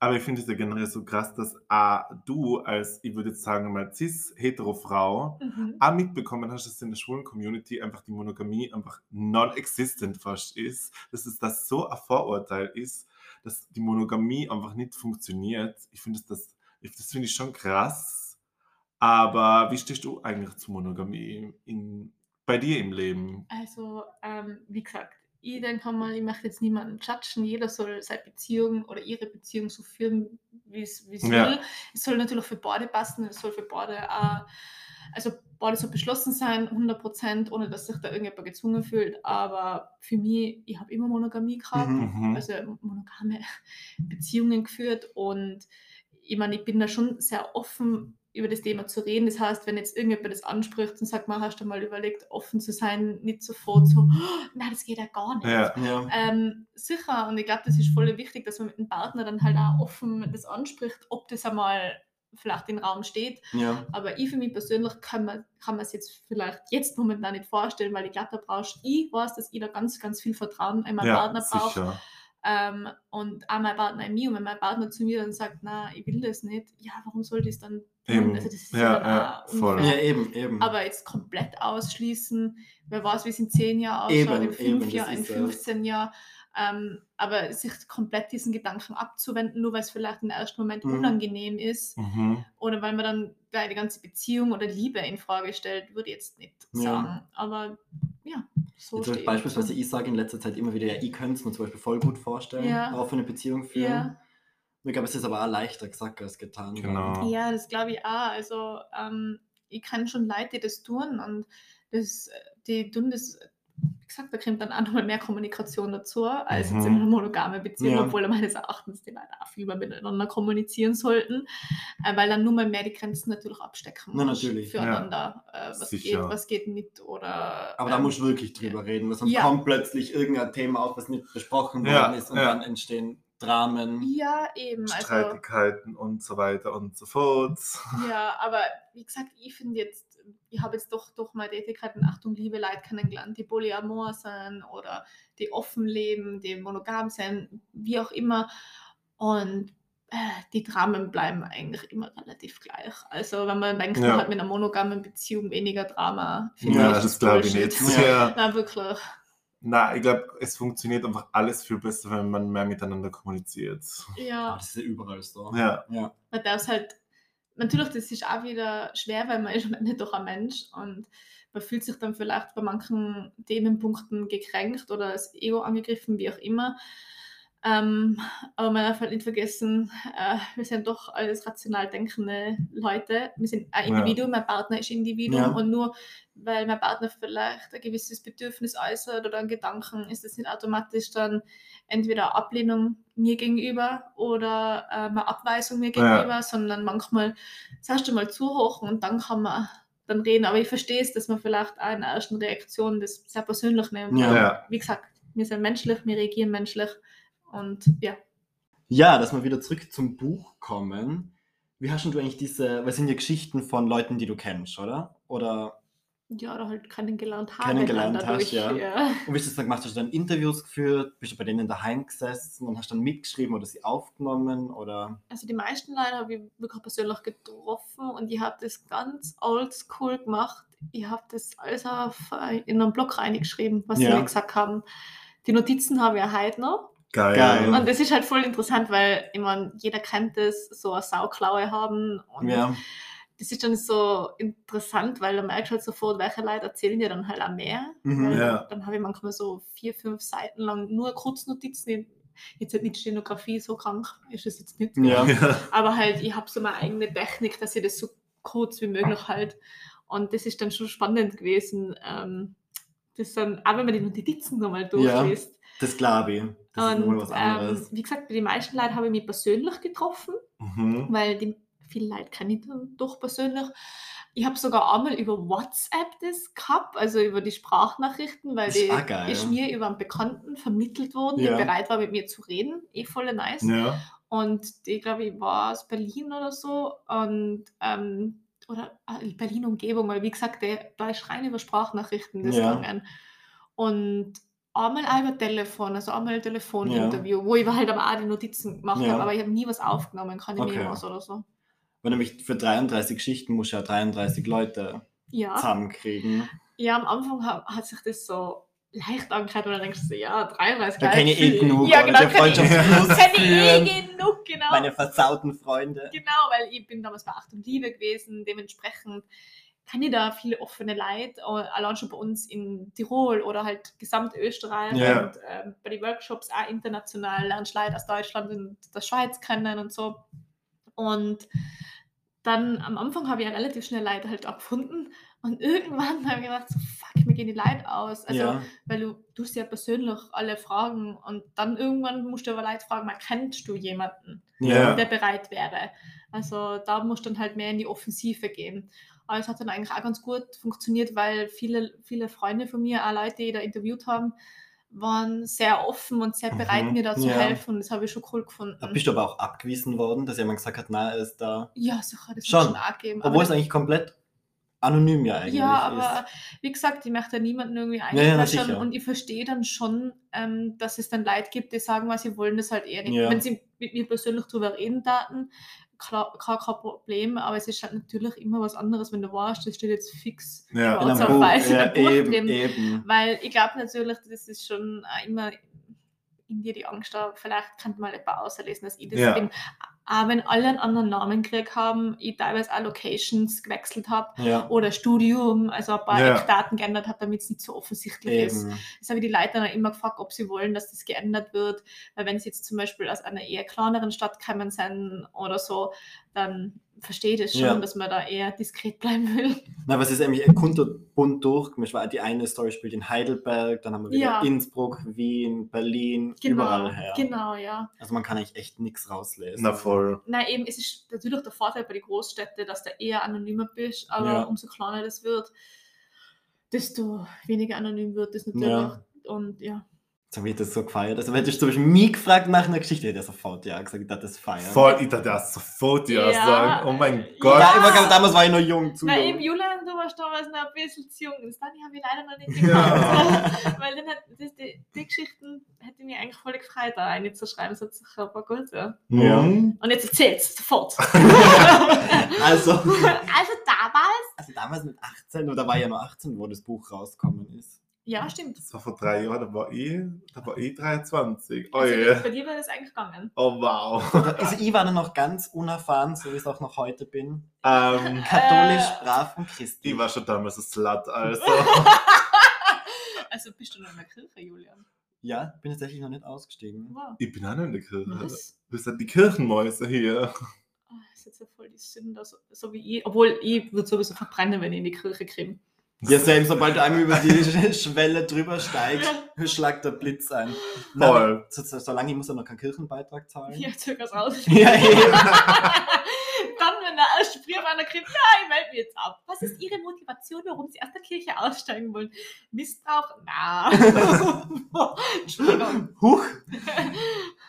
Aber ich finde es ja generell so krass, dass ah, du als, ich würde jetzt sagen mal, cis-hetero-Frau Mhm. auch mitbekommen hast, dass in der schwulen Community einfach die Monogamie einfach non-existent fast ist. Dass es das so ein Vorurteil ist, dass die Monogamie einfach nicht funktioniert. Ich finde das, das, das finde ich schon krass. Aber wie stehst du eigentlich zu Monogamie in, bei dir im Leben? Also, ähm, wie gesagt, ich denke mal, ich möchte jetzt niemanden judgen. Jeder soll seine Beziehung oder ihre Beziehung so führen, wie es Ja. will. Es soll natürlich für beide passen, es soll für beide auch, also beide so beschlossen sein, 100%, ohne dass sich da irgendjemand gezwungen fühlt. Aber für mich, ich habe immer Monogamie gehabt, Mhm. Mhm. also monogame *laughs* Beziehungen geführt und ich meine, ich bin da schon sehr offen über das Thema zu reden. Das heißt, wenn jetzt irgendjemand das anspricht und sagt, mal, hast du mal überlegt, offen zu sein, nicht sofort so, "Oh, nein, das geht ja gar nicht. Ja. Ja. Ähm, sicher, und ich glaube, das ist voll wichtig, dass man mit dem Partner dann halt auch offen das anspricht, ob das einmal vielleicht im Raum steht. Ja. Aber ich für mich persönlich kann man kann man es jetzt vielleicht jetzt momentan nicht vorstellen, weil ich glaube, da brauchst ich weiß, dass ich da ganz, ganz viel Vertrauen in meinen Ja, Partner brauche. sicher. Ähm, und auch mein Partner in mir. Und wenn mein Partner zu mir dann sagt, na, ich will das nicht, ja, warum soll ich das dann? Eben. Also das ist Ja, ja, voll. Ja, eben, eben. Aber jetzt komplett ausschließen, wer weiß, wie es in 10 Jahren Eben, ausschaut, in eben, 5 das Jahren, in ist es. 15 Jahren. Ähm, aber sich komplett diesen Gedanken abzuwenden, nur weil es vielleicht im ersten Moment Mhm. unangenehm ist Mhm. oder weil man dann da die ganze Beziehung oder Liebe in Frage stellt, würde ich jetzt nicht Ja. sagen. Aber ja, so Jetzt beispielsweise, ich sage in letzter Zeit immer wieder, ja, ich könnte es mir zum Beispiel voll gut vorstellen, Ja. auch für eine Beziehung führen. Ja. Ich glaube, es ist aber auch leichter gesagt als getan. Genau. Ja, das glaube ich auch. Also ähm, ich kenne schon Leute, die das tun und das, die tun das, wie gesagt, da kommt dann auch nochmal mehr Kommunikation dazu, als jetzt in Mhm. einer monogamen Beziehung, Ja. obwohl meines Erachtens die Leute auch viel mehr miteinander kommunizieren sollten, äh, weil dann nur mal mehr die Grenzen natürlich abstecken Na, natürlich, ja. füreinander, äh, was geht, Sicher. was geht nicht oder Aber da ähm, musst du wirklich drüber reden, weil sonst Ja. kommt plötzlich irgendein Thema auf, was nicht besprochen worden Ja, ist und ja. dann entstehen Dramen. ja eben, also Streitigkeiten und so weiter und so fort. *laughs* Ja, aber wie gesagt, ich finde jetzt, ich habe jetzt doch durch meine Tätigkeiten Achtung, Liebe, Leid kennengelernt, die polyamor sind oder die offen leben, die monogam sind, wie auch immer. Und äh, die Dramen bleiben eigentlich immer relativ gleich. Also wenn man denkt, Ja. man hat mit einer monogamen Beziehung weniger Drama, Ja, das das glaube ich nicht. Ja. *laughs* Ja. Na, wirklich. Na, ich glaube, es funktioniert einfach alles viel besser, wenn man mehr miteinander kommuniziert. Aber Ja, das ist ja überall so. Ja, Ja. man darf es halt, natürlich, das ist auch wieder schwer, weil man *laughs* ist am Ende doch ein Mensch und man fühlt sich dann vielleicht bei manchen Themenpunkten gekränkt oder das Ego angegriffen, wie auch immer. Ähm, aber man darf halt nicht vergessen, äh, wir sind doch alles rational denkende Leute. Wir sind ein Ja. Individuum, mein Partner ist Individuum Ja. und nur weil mein Partner vielleicht ein gewisses Bedürfnis äußert oder einen Gedanken, ist das nicht automatisch dann entweder Ablehnung mir gegenüber oder ähm, eine Abweisung mir Ja. gegenüber, sondern manchmal das erste Mal zuhören und dann kann man dann reden. Aber ich verstehe es, dass man vielleicht auch in der ersten Reaktion das sehr persönlich nimmt. Ja. Ja. Wie gesagt, wir sind menschlich, wir reagieren menschlich und ja. Ja, dass wir wieder zurück zum Buch kommen. Wie hast denn du eigentlich diese, was sind ja Geschichten von Leuten, die du kennst, oder? Oder Ja, oder halt kennengelernt haben. Kennengelernt hast, ja. und wie hast du das dann gemacht? Hast du dann Interviews geführt? Bist du bei denen daheim gesessen und hast dann mitgeschrieben oder sie aufgenommen? Oder Also die meisten Leute habe ich wirklich persönlich getroffen und ich habe das ganz oldschool gemacht. Ich habe das alles auf, äh, in einen Blog reingeschrieben, was Ja. sie mir gesagt haben. Die Notizen habe ich ja heute noch. Geil. Geil. Und das ist halt voll interessant, weil ich meine, jeder kennt das, so eine Sauklaue haben. Und ja, das ist dann so interessant, weil du merkst halt sofort, welche Leute erzählen dir dann halt auch mehr. Mhm. Ja. dann, habe ich manchmal so vier, fünf Seiten lang nur Kurznotizen. Jetzt halt nicht Stenografie, so krank ist es jetzt nicht. ja. Ja. *laughs* Aber halt, ich habe so meine eigene Technik, dass ich das so kurz wie möglich halt. Und das ist dann schon spannend gewesen. Ähm, das dann, auch wenn man die Notizen nochmal durchliest. Das glaube ich. Das ist Und nochmal was ähm, anderes. wie gesagt, bei den meisten Leuten habe ich mich persönlich getroffen, Mhm. weil die viele Leute kenne ich dann doch persönlich. Ich habe sogar einmal über WhatsApp das gehabt, also über die Sprachnachrichten, weil Das ist die ist mir über einen Bekannten vermittelt worden, Ja. der bereit war, mit mir zu reden. Eh voll nice. Ja. Und die, glaube ich, war aus Berlin oder so. Und, ähm, oder äh, Berlin-Umgebung, weil wie gesagt, der, da ist rein über Sprachnachrichten das Ja. gegangen. Und einmal auch über Telefon, also einmal ein Telefoninterview, wo ich halt aber auch die Notizen gemacht Ja. habe, aber ich habe nie was aufgenommen, keine Okay. Memos oder so. Weil nämlich für 33 Geschichten muss ja 33 Leute Ja. zusammenkriegen. Ja, am Anfang hat, hat sich das so leicht angehört, und dann denkst du so, ja, 33 Da kenne ich eh genug. Ja, genau, kenne ich, *laughs* kenn ich führen, eh genug, genau. Meine versauten Freunde. Genau, weil ich bin damals bei Acht und Liebe gewesen, dementsprechend kann ich da viele offene Leute, äh, allein schon bei uns in Tirol oder halt Gesamtösterreich Ja. und ähm, bei den Workshops auch international lernst Leute aus Deutschland und der Schweiz kennen und so. Und dann am Anfang habe ich ja relativ schnell Leute halt auch gefunden und *laughs* irgendwann habe ich gedacht, so, fuck, mir gehen die Leute aus. Also, ja. weil du tust ja persönlich alle Fragen und dann irgendwann musst du aber Leute fragen, kennst du jemanden? Ja. der bereit wäre. Also da musst du dann halt mehr in die Offensive gehen. Aber es hat dann eigentlich auch ganz gut funktioniert, weil viele, viele Freunde von mir, auch Leute, die da interviewt haben, waren sehr offen und sehr bereit, Mhm. mir da zu Ja. helfen. Und das habe ich schon cool gefunden. Bist du aber auch abgewiesen worden, dass jemand gesagt hat, na, er ist da. ja, sicher, das Schon. schon geben. Obwohl es eigentlich komplett anonym ja eigentlich ja, aber ist. wie gesagt, ich möchte ja niemanden irgendwie ja, na einquetschen sicher. und ich verstehe dann schon, ähm, dass es dann Leute gibt, die sagen, was sie wollen, das halt eher nicht. Ja. Wenn sie mit mir persönlich drüber reden daten, klar, kein Problem, aber es ist halt natürlich immer was anderes, wenn du weißt, das steht jetzt fix Ja. In einem weiß ja, eben, drin. eben. Weil ich glaube natürlich, das ist schon immer in dir die Angst da, vielleicht könnte mal etwas auslesen, dass ich das Ja. bin. Aber wenn alle einen anderen Namen gekriegt haben, ich teilweise auch Locations gewechselt habe Ja, oder Studium, also ein paar Ja. Eckdaten geändert habe, damit es nicht so offensichtlich ist. eben. Das habe ich die Leute dann auch immer gefragt, ob sie wollen, dass das geändert wird. Weil wenn sie jetzt zum Beispiel aus einer eher kleineren Stadt kommen sind oder so, dann verstehe das schon, Ja. dass man da eher diskret *laughs* bleiben will. Na, was ist eigentlich kunterbunt durchgemischt? Weil die eine Story spielt in Heidelberg, dann haben wir wieder Ja. Innsbruck, Wien, Berlin, überall her. genau, ja. Also man kann eigentlich echt nichts rauslesen. Na voll. Na eben, es ist natürlich der Vorteil bei den Großstädten, dass du eher anonymer bist, aber Ja. umso kleiner das wird, desto weniger anonym wird das natürlich. Ja. Und ja. Jetzt habe ich das so gefeiert. Also hättest du zum Beispiel mich gefragt nach einer Geschichte, hätte ich sofort ja gesagt, ich das feiern. Voll, ich dachte das sofort ja, Ja. sagen. Oh mein Ja. Gott. Ja, immer, glaub, damals war ich noch jung, zu Na jung. eben, Julian, du warst damals noch ein bisschen zu jung. Das Dani habe ich leider noch nicht Ja. gemacht. *laughs* Weil dann hat, das, die, die Geschichten hätte mich eigentlich voll gefreut, da eine zu schreiben. Das hat sicher ein paar gute. Ja. Mhm. Und jetzt erzähl's sofort. *laughs* Also, also damals? also damals mit 18, oder war ja nur 18, wo das Buch rausgekommen ist. Ja, stimmt. Das war vor drei Jahren, da war ich, da war ich 23. Oh Also, je. bei dir wäre das eigentlich gegangen. Oh wow. *laughs* Also ich war dann noch ganz unerfahren, so wie ich es auch noch heute bin. Ähm, *laughs* Katholisch, Äh. brav und christlich. ich war schon damals ein Slut, also. *laughs* Also bist du noch in der Kirche, Julian? Ja, bin tatsächlich noch nicht ausgestiegen. Wow. Ich bin auch noch in der Kirche. Was? Wir sind die Kirchenmäuse hier. Oh, das ist jetzt ja voll die Sünde, so, so wie ich. Obwohl, ich würde sowieso verbrennen, wenn ich in die Kirche kriege. Ja, selbst sobald du einmal über die *laughs* Schwelle drüber steigst, schlagt der Blitz ein. Voll. So, so, solange ich muss ja noch keinen Kirchenbeitrag zahlen. Ja, circa raus. *laughs* Ja, eben. *laughs* Dann, wenn der einer kriegt, ja, ich melde mich jetzt ab. Was ist Ihre Motivation, warum Sie aus der Kirche aussteigen wollen? Missbrauch? Na. Entschuldigung. Huch!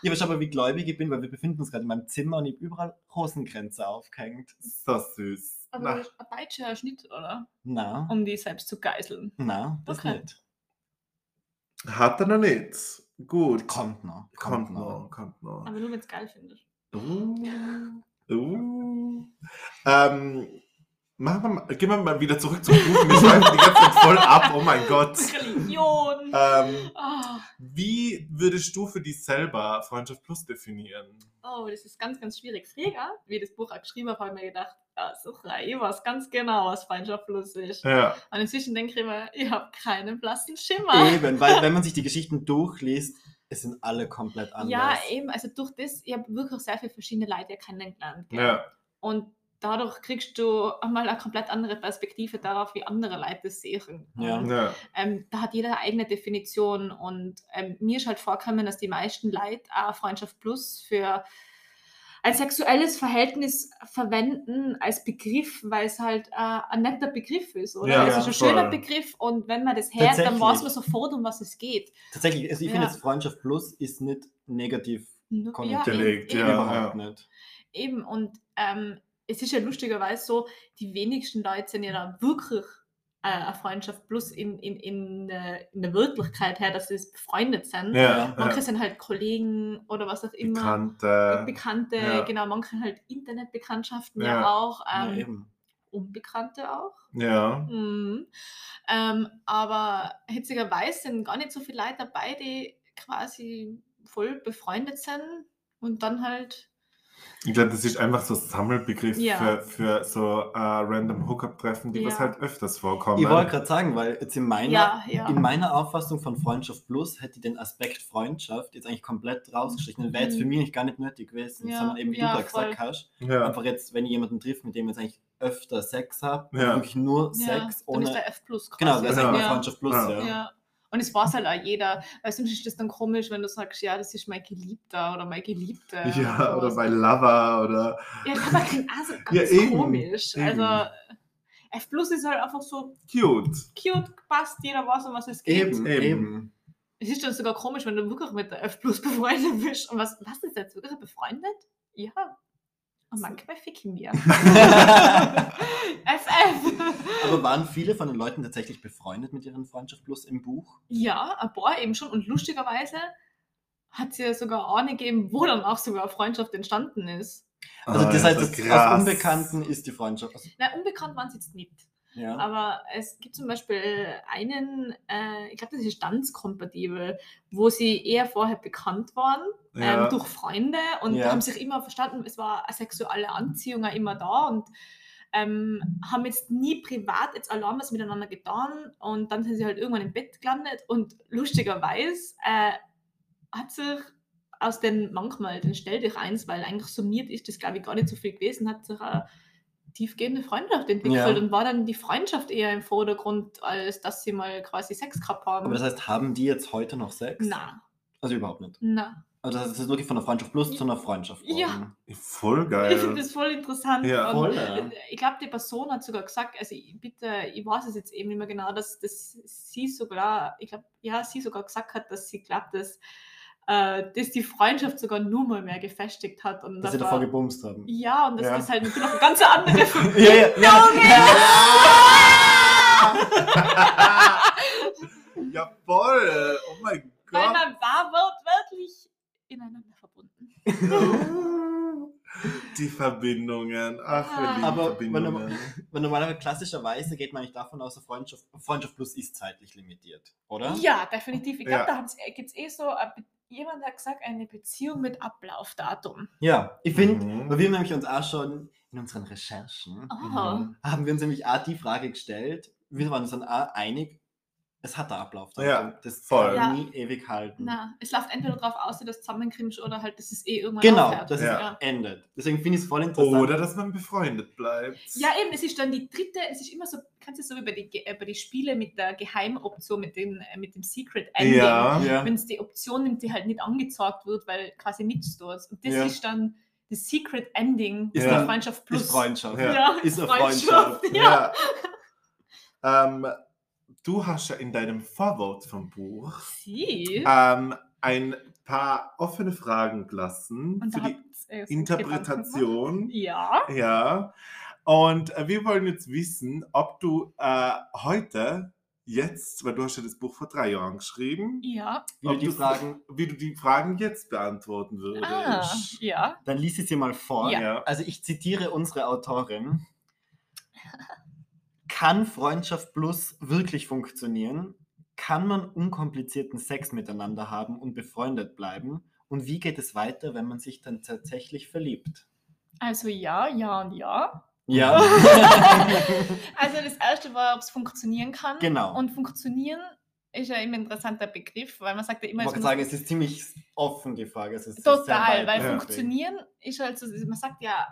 Ja, aber schau mal, wie gläubig ich bin, weil wir befinden uns gerade in meinem Zimmer und ich habe überall Rosenkränze aufgehängt. So süß. Aber Na, ein deutscher Schnitt, oder? Na, Um die selbst zu geißeln. na, das Okay. nicht. hat er noch nicht. Gut. Kommt noch. Kommt noch, kommt noch. Aber nur, wenn es geil findest. Uh, uh. Ähm, machen wir mal, gehen wir mal wieder zurück zum Buch. Wir schweifen die ganze Zeit voll ab. Oh mein Gott. *laughs* Religion. Ähm, Ah. wie würdest du für dich selber Freundschaft Plus definieren? Oh, das ist ganz, ganz schwierig. Früher, wie ich das Buch auch geschrieben habe, habe ich mir gedacht, ja, sicher, ich weiß ganz genau, was Freundschaft plus ist. Ja. Und inzwischen denke ich mir, ich habe keinen blassen Schimmer. Eben, weil *laughs* wenn man sich die Geschichten durchliest, es sind alle komplett anders. Ja, eben, also durch das, ich habe wirklich sehr viele verschiedene Leute kennengelernt. gell. Ja. Und dadurch kriegst du einmal eine komplett andere Perspektive darauf, wie andere Leute das sehen. Ja. Ja. ähm, da hat jeder eine eigene Definition und ähm, mir ist halt vorgekommen, dass die meisten Leute auch Freundschaft Plus für ein sexuelles Verhältnis verwenden als Begriff, weil es halt äh, ein netter Begriff ist, oder? Ja, es ist ein schöner voll. Begriff und wenn man das hört, dann weiß man sofort, um was es geht. Tatsächlich, also ich finde Ja. jetzt Freundschaft Plus ist nicht negativ Nur- Konnotiert, eben, ja. überhaupt nicht. Eben, und ähm, es ist ja lustigerweise so, die wenigsten Leute sind ja da wirklich äh, eine Freundschaft plus in, in, in, äh, in der Wirklichkeit her, dass sie befreundet sind. Ja, Manche ja. sind halt Kollegen oder was auch immer. Bekannte. Bekannte, ja. genau, manche halt Internetbekanntschaften ja, auch, Ja, ähm, eben. Unbekannte auch. Ja. Mhm. Ähm, aber hitzigerweise sind gar nicht so viele Leute dabei, die quasi voll befreundet sind und dann halt, Ich glaube, das ist einfach so ein Sammelbegriff Ja. für, für so äh, random Hookup-Treffen, die was Ja. halt öfters vorkommen. Ich wollte gerade sagen, weil jetzt in meiner, ja, ja. in meiner Auffassung von Freundschaft Plus hätte ich den Aspekt Freundschaft jetzt eigentlich komplett rausgestrichen. Das wäre jetzt für Mhm. mich nicht gar nicht nötig gewesen, Ja, sondern eben wie ja, du gerade gesagt hast. ja. Einfach jetzt, wenn ich jemanden trifft, mit dem ich jetzt eigentlich öfter Sex habe, Ja. wirklich nur ja, Sex dann ist ohne. der F plus quasi. Genau, das ist Ja. eigentlich ja. Freundschaft Plus, Ja. Und es weiß halt auch jeder, weil sonst ist das dann komisch, wenn du sagst, ja, das ist mein Geliebter oder mein Geliebte. ja, oder sowas. bei Lover oder. Ja, *laughs* das aber klingt auch so ganz Ja, eben, komisch. eben. Also, F plus ist halt einfach so Cute. cute, passt, jeder weiß, um was es geht. Eben, Eben. eben. Es ist dann sogar komisch, wenn du wirklich mit der F plus *laughs* befreundet bist. Und was, was ist jetzt wirklich befreundet? Ja. Und manchmal ficken wir. *laughs* FF. Aber waren viele von den Leuten tatsächlich befreundet mit ihren Freundschaft Plus im Buch? Ja, ein paar eben schon. Und lustigerweise hat es ja sogar eine gegeben, wo dann auch sogar Freundschaft entstanden ist. Also das heißt, aus Unbekannten ist die Freundschaft. Also, Na, unbekannt waren sie jetzt nicht. Ja. Aber es gibt zum Beispiel einen, äh, ich glaube, das ist standskompatibel, wo sie eher vorher bekannt waren Ja. ähm, durch Freunde und Ja. haben sich immer verstanden, es war eine sexuelle Anziehung auch immer da und ähm, haben jetzt nie privat jetzt allein was miteinander getan und dann sind sie halt irgendwann im Bett gelandet und lustigerweise äh, hat sich aus den manchmal, den stell dich eins, weil eigentlich summiert ist das glaube ich gar nicht so viel gewesen, hat sich eine tiefgehende Freundschaft entwickelt Ja. und war dann die Freundschaft eher im Vordergrund, als dass sie mal quasi Sex gehabt haben. Aber das heißt, haben die jetzt heute noch Sex? na, Also überhaupt nicht. na. Also das heißt, es ist wirklich von der Freundschaft Plus zu einer Freundschaft Ja. Voll Ich geil. finde das voll interessant. Ja, und voll, ja. Ich glaube, die Person hat sogar gesagt, also ich, bitte, ich weiß es jetzt eben nicht mehr genau, dass, dass sie sogar, ich glaube, ja, sie sogar gesagt hat, dass sie glaubt, dass, äh, dass die Freundschaft sogar nur mal mehr gefestigt hat. Und Dass sie da davor gebumst haben. Ja, und dass Ja. das halt natürlich noch eine ganz andere. *laughs* Ja, ja, *laughs* Jawohl! Oh mein Weil Gott! man war wortwörtlich ineinander verbunden. *laughs* Die Verbindungen. Ach, lieben Aber Verbindungen. Weil normalerweise klassischerweise geht man nicht davon aus, dass Freundschaft, Freundschaft Plus ist zeitlich limitiert, oder? Ja, definitiv. Ich glaube, Ja. da gibt es eh so, eine jemand hat gesagt, eine Beziehung mit Ablaufdatum. Ja, ich finde, Mhm. weil wir nämlich uns auch schon in unseren Recherchen mhm, haben wir uns nämlich auch die Frage gestellt, wir waren uns dann auch einig, es hat einen Ablauf. Ja, das voll. kann Ja. nie ewig halten. Na, es läuft entweder darauf aus, dass du zusammenkrimmst oder halt, dass es eh irgendwann Genau, aufhört. dass Ja. es endet. Deswegen finde ich es voll interessant. Oder dass man befreundet bleibt. Ja, eben, es ist dann die dritte, es ist immer so, kannst du so wie bei die, Ge- äh, bei die Spiele mit der Geheimoption, mit dem, äh, mit dem Secret Ending. Ja. ja. Wenn es die Option nimmt, die halt nicht angezeigt wird, weil quasi nichts dort. Und das Ja. ist dann das Secret Ending Ist der eine- Freundschaft Plus. Ist Freundschaft. Ja. Ist eine Freundschaft. Ja. Ja. ähm, du hast ja in deinem Vorwort vom Buch Sie. ähm, ein paar offene Fragen gelassen Und für die Interpretation. Ja. Ja. Und äh, wir wollen jetzt wissen, ob du äh, heute, jetzt, weil du hast ja das Buch vor drei Jahren geschrieben, Ja. Wie du die Fragen, wie du die Fragen jetzt beantworten würdest. Ah, ja. dann lies ich sie mal vor. Ja. Also ich zitiere unsere Autorin. Kann Freundschaft Plus wirklich funktionieren? Kann man unkomplizierten Sex miteinander haben und befreundet bleiben? Und wie geht es weiter, wenn man sich dann tatsächlich verliebt? Also ja, ja und ja. Ja, *laughs* *laughs* Also das erste war, ob es funktionieren kann. Genau. Und funktionieren ist ja immer ein interessanter Begriff, weil man sagt ja ich immer, wollte es sagen, es ist ziemlich offen die Frage. Es ist total, weil funktionieren ist halt so, man sagt ja,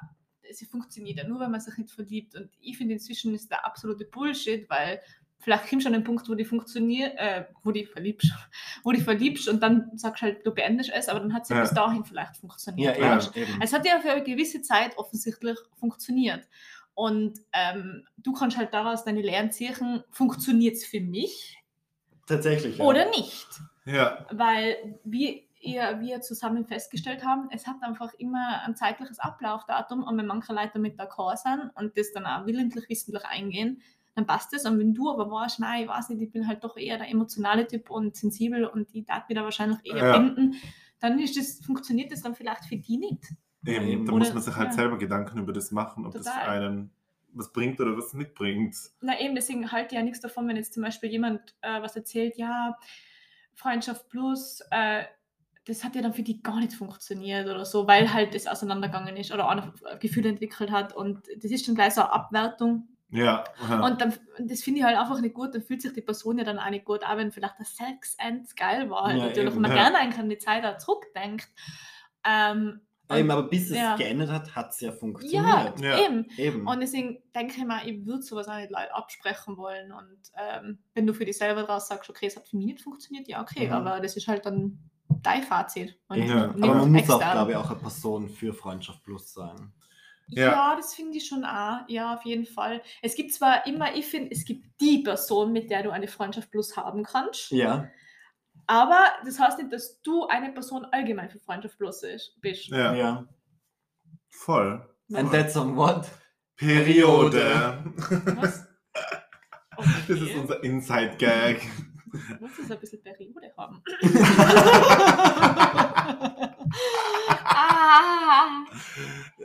sie funktioniert ja nur, wenn man sich nicht verliebt. Und ich finde inzwischen ist der absolute Bullshit, weil vielleicht du an den Punkt, wo die funktioniert, äh, wo die verliebst, *laughs* wo die verliebst und dann sagst du halt, du beendest es, aber dann hat sie Ja. bis dahin vielleicht Ja, funktioniert. weißt? eben. Es hat ja für eine gewisse Zeit offensichtlich funktioniert. Und ähm, du kannst halt daraus deine Lehren ziehen, funktioniert es für mich Tatsächlich. Ja. oder nicht? Ja. Weil wir, ihr, wir zusammen festgestellt haben, es hat einfach immer ein zeitliches Ablaufdatum und wenn manche Leute damit d'accord sind und das dann auch willentlich, wissentlich eingehen, dann passt das. Und wenn du aber weißt, nein, ich weiß nicht, ich bin halt doch eher der emotionale Typ und sensibel und die darf da wahrscheinlich eher Ja. binden, dann ist das, funktioniert das dann vielleicht für die nicht. Eben, da muss man sich halt ja. selber Gedanken über das machen, ob das für Total. einen was bringt oder was nicht bringt. Na eben, deswegen halte ich ja nichts davon, wenn jetzt zum Beispiel jemand äh, was erzählt, ja, Freundschaft plus, äh, das hat ja dann für die gar nicht funktioniert oder so, weil halt das auseinandergegangen ist oder einer Gefühle entwickelt hat und das ist dann gleich so eine Abwertung Ja. ja. und dann, und das finde ich halt einfach nicht gut, dann fühlt sich die Person ja dann auch nicht gut, auch wenn vielleicht das Sex ends geil war, halt Ja, natürlich, eben, man ja. gerne eigentlich an die Zeit auch zurückdenkt. Ähm, Eben, und- aber bis es ja. geändert hat, hat es ja ja, funktioniert. Ja. eben. Eben. Und deswegen denke ich mir, ich würde sowas auch nicht Leute absprechen wollen. Und ähm, wenn du für dich selber draus sagst, okay, es hat für mich nicht funktioniert, ja, okay, Mhm. aber das ist halt dann dein Fazit. Und Ja, aber man muss auch, glaube ich, auch eine Person für Freundschaft Plus sein. Ja, Ja. das finde ich schon auch. Ja, auf jeden Fall. Es gibt zwar immer, ich finde, es gibt die Person, mit der du eine Freundschaft plus haben kannst, Ja. aber das heißt nicht, dass du eine Person allgemein für Freundschaft plus ist- bist. ja. Ja. Voll. And that's on what? Periode. Was? *laughs* Das ist Okay. unser Inside-Gag. *laughs* Muss es ein bisschen Periode haben. *laughs* ah,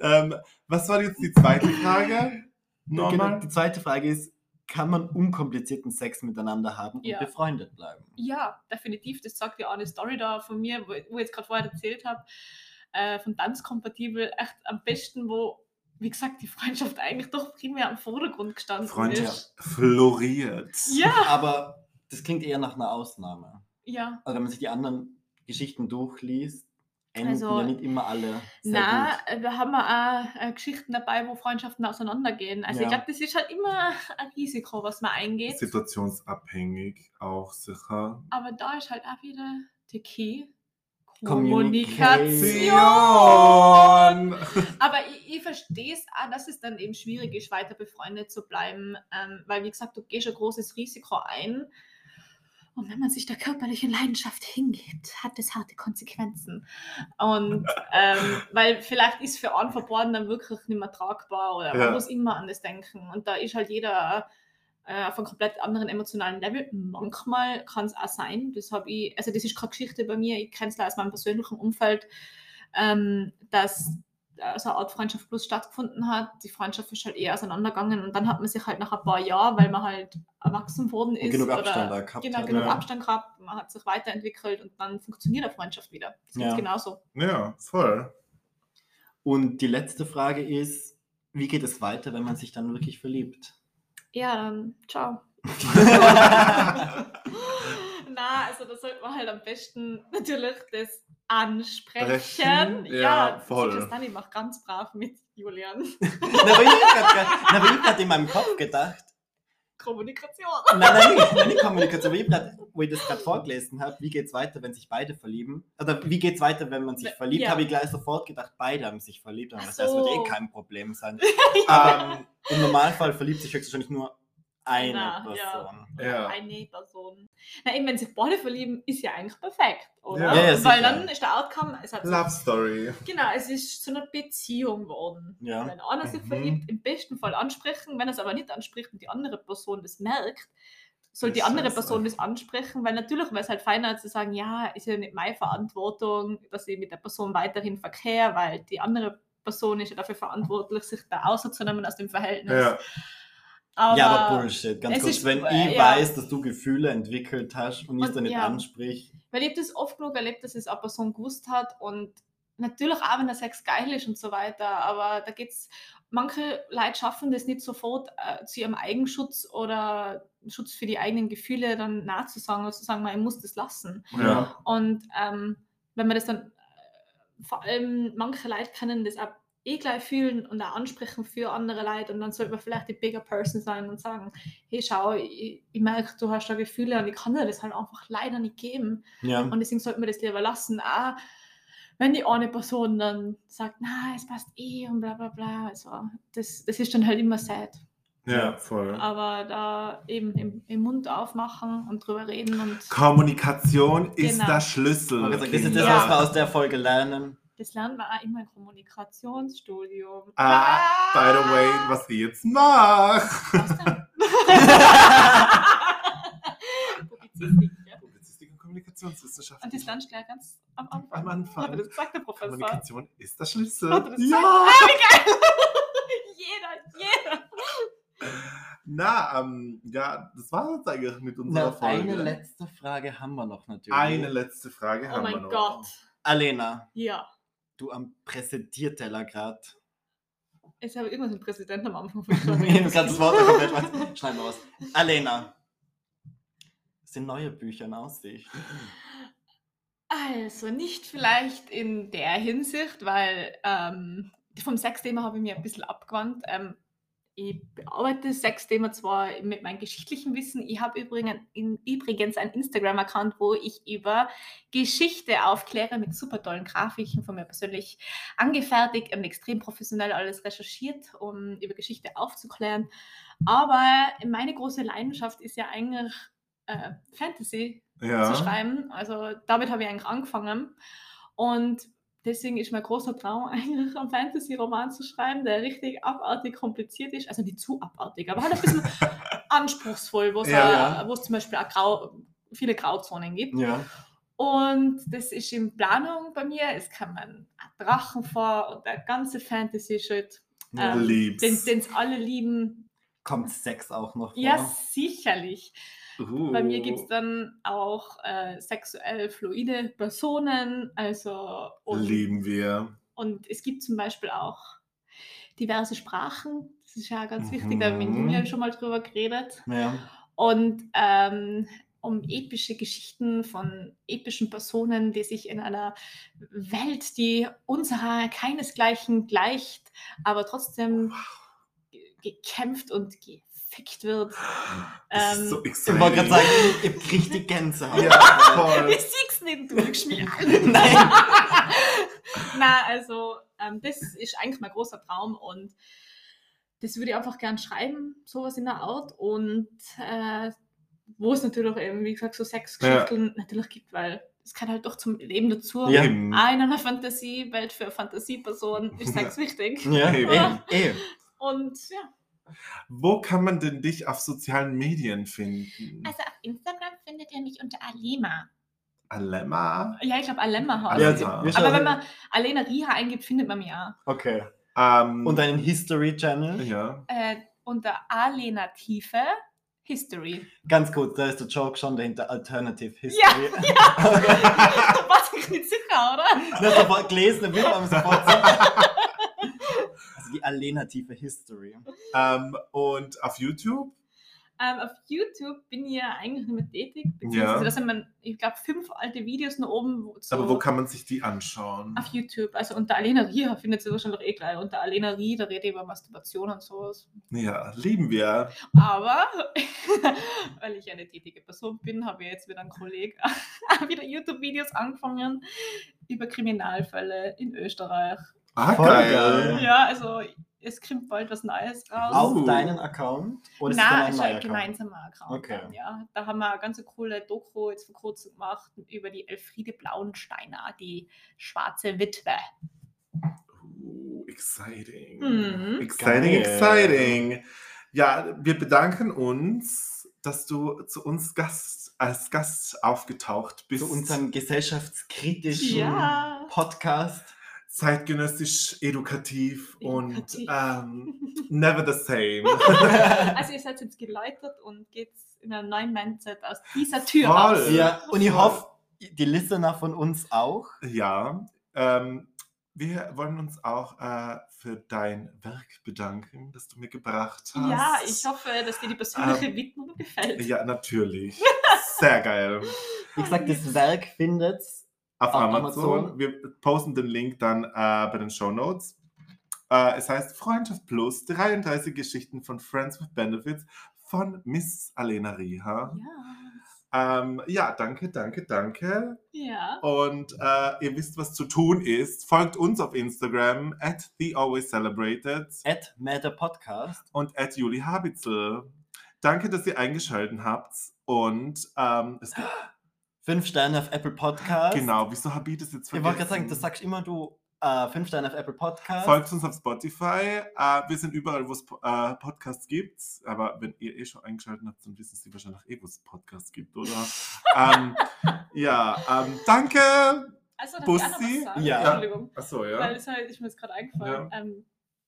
ähm, was war jetzt die zweite Frage? Genau, die zweite Frage ist, kann man unkomplizierten Sex miteinander haben und Ja. befreundet bleiben? ja, definitiv. Das sagt ja auch eine Story da von mir, wo, wo ich jetzt gerade vorher erzählt habe, äh, von Tanzkompatibel, echt am besten, wo, wie gesagt, die Freundschaft eigentlich doch primär im Vordergrund gestanden Freundschaft floriert. ist. Ja, Aber das klingt eher nach einer Ausnahme. ja. Also wenn man sich die anderen Geschichten durchliest, enden Also, ja nicht immer alle sehr Na, gut. wir haben auch äh, Geschichten dabei, wo Freundschaften auseinandergehen. Also Ja. ich glaube, das ist halt immer ein Risiko, was man eingeht. Situationsabhängig auch sicher. Aber da ist halt auch wieder der Key. Kommunikation. Aber ich, ich verstehe es auch, dass es dann eben schwierig ist, weiter befreundet zu bleiben, ähm, weil, wie gesagt, du gehst ein großes Risiko ein. Und wenn man sich der körperlichen Leidenschaft hingibt, hat das harte Konsequenzen. Und ähm, *laughs* weil vielleicht ist für einen Verborgen dann wirklich nicht mehr tragbar oder Ja. man muss immer an das denken. Und da ist halt jeder äh, auf einem komplett anderen emotionalen Level. Manchmal kann es auch sein, das habe ich, also das ist keine Geschichte bei mir, ich kenne es aus meinem persönlichen Umfeld, ähm, dass äh, so eine Art Freundschaft plus stattgefunden hat. Die Freundschaft ist halt eher auseinandergegangen und dann hat man sich halt nach ein paar Jahren, weil man halt erwachsen worden ist, genug Abstand oder, gehabt genau, hat, genug ja. Abstand gehabt, man hat sich weiterentwickelt und dann funktioniert eine Freundschaft wieder. Das ist Ja. genauso. Ja, voll. Und die letzte Frage ist, wie geht es weiter, wenn man sich dann wirklich verliebt? Ja, dann ciao. *laughs* *laughs* Also da sollte man halt am besten natürlich das ansprechen. Sprechen, ja, ja voll. voll. Dani macht ganz brav mit Julian. *laughs* Na, aber ich habe gerade in meinem Kopf gedacht, Kommunikation. nein, nein, nicht, nein, nicht Kommunikation, aber ich grad, wo ich das gerade vorgelesen habe, wie geht es weiter, wenn sich beide verlieben? Oder wie geht es weiter, wenn man sich Ja. verliebt? Habe ich gleich sofort gedacht, beide haben sich verliebt. Ach das heißt, wird eh so. kein Problem sein. *laughs* ähm, Im Normalfall verliebt sich höchstwahrscheinlich nur eine Einer, Person. Ja. Eine Person. Na eben, wenn sich beide verlieben, ist ja eigentlich perfekt, oder? Ja. Ja, ja, Weil dann ist der Outcome, es hat so, Love Story. genau, es ist zu einer Beziehung geworden. Ja. Wenn einer sich Mhm. verliebt, im besten Fall ansprechen, wenn er es aber nicht anspricht und die andere Person das merkt, soll Das die andere. Person das ansprechen, weil natürlich wäre es halt feiner zu sagen, ja, ist ja nicht meine Verantwortung, dass ich mit der Person weiterhin verkehre, weil die andere Person ist ja dafür verantwortlich, sich da außerzunehmen aus dem Verhältnis. Ja. Aber, ja, aber Bullshit. Ganz kurz, wenn ich ja. weiß, dass du Gefühle entwickelt hast und ich Und dann nicht ja. ansprich, Weil ich habe das oft genug erlebt, dass es eine Person gewusst hat und natürlich auch, wenn der Sex geil ist und so weiter, aber da geht's, manche Leute schaffen das nicht sofort äh, zu ihrem Eigenschutz oder Schutz für die eigenen Gefühle dann nachzusagen oder zu sagen, man, ich muss das lassen. Ja. Und ähm, wenn man das dann, äh, vor allem manche Leute können das auch eh gleich fühlen und auch ansprechen für andere Leute und dann sollte man vielleicht die bigger person sein und sagen, hey schau, ich, ich merke, du hast da Gefühle und ich kann dir das halt einfach leider nicht geben. ja. Und deswegen sollte man das lieber lassen. Auch wenn die eine Person dann sagt, na, es passt eh und bla bla bla. Also das, das ist dann halt immer sad. Ja, voll. Aber da eben im, im Mund aufmachen und drüber reden und Kommunikation ist Genau. der Schlüssel. Sagen, das ist das, was wir aus der Folge lernen. Das lernen wir auch immer im Kommunikationsstudium. Ah, by the way, was ich jetzt denn? *laughs* Publizistik, ja. Publizistik und Kommunikationswissenschaft. Und das lernst du gleich ganz am Anfang. Am Anfang. Das gesagt, der Professor? Kommunikation ist der Schlüssel. Das Ja! Ah, wie geil! *laughs* jeder, jeder. Na, ähm, ja, das war jetzt eigentlich mit unserer Na, Folge. eine letzte Frage haben wir noch natürlich. Eine letzte Frage Oh haben wir mein noch. Gott. Alena, Ja. Du am Präsentierteller grad. Ich habe irgendwas mit Präsidenten am Anfang von *laughs* Ich das Wort *laughs* komplett. Schneiden wir aus. Alena. Es sind neue Bücher in Aussicht. Also nicht vielleicht in der Hinsicht, weil ähm, vom Sexthema habe ich mir ein bisschen abgewandt. Ähm, ich bearbeite das Sexthema zwar mit meinem geschichtlichen Wissen. Ich habe übrigens, in, übrigens einen Instagram-Account, wo ich über Geschichte aufkläre mit super tollen Grafiken von mir persönlich angefertigt und extrem professionell alles recherchiert, um über Geschichte aufzuklären. Aber meine große Leidenschaft ist ja eigentlich äh, Fantasy zu Ja. schreiben. Also damit habe ich eigentlich angefangen. Und deswegen ist mein großer Traum *laughs* eigentlich, einen Fantasy-Roman zu schreiben, der richtig abartig kompliziert ist. Also nicht zu abartig, aber halt ein bisschen *laughs* anspruchsvoll, wo es Ja, es zum Beispiel auch grau, viele Grauzonen gibt. Ja. Und das ist in Planung bei mir. Es kommen ein Drachen vor und der ganze Fantasy-Shit, ja. Ähm, den es alle lieben. Kommt Sex auch noch vor? Ja, sicherlich. Bei mir gibt es Uh, dann auch äh, sexuell fluide Personen, also und, Lieben wir. und es gibt zum Beispiel auch diverse Sprachen. Das ist ja ganz wichtig, da haben wir mit Mhm. Schon mal drüber geredet. Ja. Und ähm, um epische Geschichten von epischen Personen, die sich in einer Welt, die unserer keinesgleichen gleicht, aber trotzdem ge- gekämpft und gefickt wird. Das ist Ähm, so Ich wollte gerade sagen, ich hab richtig Gänsehaut. Ja, voll. Ich sieg's nicht, du geschmiert. *laughs* Nein. *laughs* Na, also, ähm, das ist eigentlich mein großer Traum und das würde ich einfach gern schreiben, sowas in der Art. Und äh, wo es natürlich eben, wie gesagt, so Sexgeschichten natürlich gibt, weil es kann halt doch zum Leben dazu. Ja. Eben. Auch in einer Fantasiewelt für Fantasiepersonen ist *laughs* Sex wichtig. Ja, Eben. Und ja. Wo kann man denn dich auf sozialen Medien finden? Also auf Instagram findet ihr mich unter Alema. Alemma? Ja, ich glaube Ja, sie- wir Aber wenn man Alena Riha eingibt, findet man mich auch. Okay. Ähm, Und einen History-Channel. ja. Äh, unter Alena Tiefe History. Ganz kurz, da ist der Joke schon dahinter. Alternative Ja, History. *laughs* da war ich nicht sicher, oder? Ich habe sofort gelesen, dann wird man sofort sicher. *laughs* die alternative History. ähm, und auf YouTube? Ähm, auf YouTube bin ich ja eigentlich nicht mehr tätig. Ja. Beziehungsweise da sind man, ich glaube, fünf alte Videos noch oben. wo- So Aber wo kann man sich die anschauen? auf YouTube. Also unter Alena Rie findet sie wahrscheinlich eh gleich. Unter Alena Rie, da rede ich über Masturbation und sowas. Ja, lieben wir. Aber *laughs* weil ich eine tätige Person bin, habe ich jetzt wieder einen Kollegen *laughs* wieder YouTube-Videos angefangen über Kriminalfälle in Österreich. Ah, Voll geil. geil. Ja, also es kommt bald was Neues raus. Auf Uh. deinen Account? Oder ist es Nein, dann ein ist ein Account? gemeinsamer Account. Okay. dann, Ja, da haben wir eine ganz coole Doku jetzt vor kurzem gemacht über die Elfriede Blauensteiner, die schwarze Witwe. Uh, exciting. Mhm. Exciting, Geil. exciting. Ja, wir bedanken uns, dass du zu uns Gast, als Gast aufgetaucht bist. Zu unserem gesellschaftskritischen Ja. Podcast. Zeitgenössisch, edukativ, und Edukativ. ähm, never the same. *laughs* *laughs* Also ihr seid jetzt geläutert und geht in einem neuen Mindset aus dieser Tür Voll. raus. Ja, und ich hoffe, die Listener von uns auch. ja, ähm, wir wollen uns auch äh, für dein Werk bedanken, das du mir gebracht hast. Ja, ich hoffe, dass dir die persönliche Widmung gefällt. Ja, natürlich. *laughs* Sehr geil. Wie gesagt, das Werk findet Auf, Auf Amazon. Amazon. Wir posten den Link dann äh, bei den Show Notes. Äh, es heißt Freundschaft Plus, 33 Geschichten von Friends with Benefits von Miss Alena Riha. Ja. Ähm, ja, danke, danke, danke. Ja. Und äh, ihr wisst, was zu tun ist. Folgt uns auf Instagram at thealwayscelebrated at Matter Podcast. und at Juli Habitzel. Danke, dass ihr eingeschaltet habt. Und ähm, es gibt, *gasps* Fünf Sterne auf Apple Podcast. genau, wieso habe ich das jetzt Ich vergessen? wollte gerade sagen, das sagst immer du äh, fünf Sterne auf Apple Podcasts. Folgt uns auf Spotify. Äh, wir sind überall, wo es äh, Podcasts gibt. Aber wenn ihr eh schon eingeschaltet habt, dann wissen Sie wahrscheinlich eh, wo es Podcasts gibt, oder? *laughs* ähm, ja, ähm, danke. Also, Bussi? ich? Ja. Entschuldigung. Achso, Weil ja. das halt, ist mir jetzt gerade eingefallen. Ähm,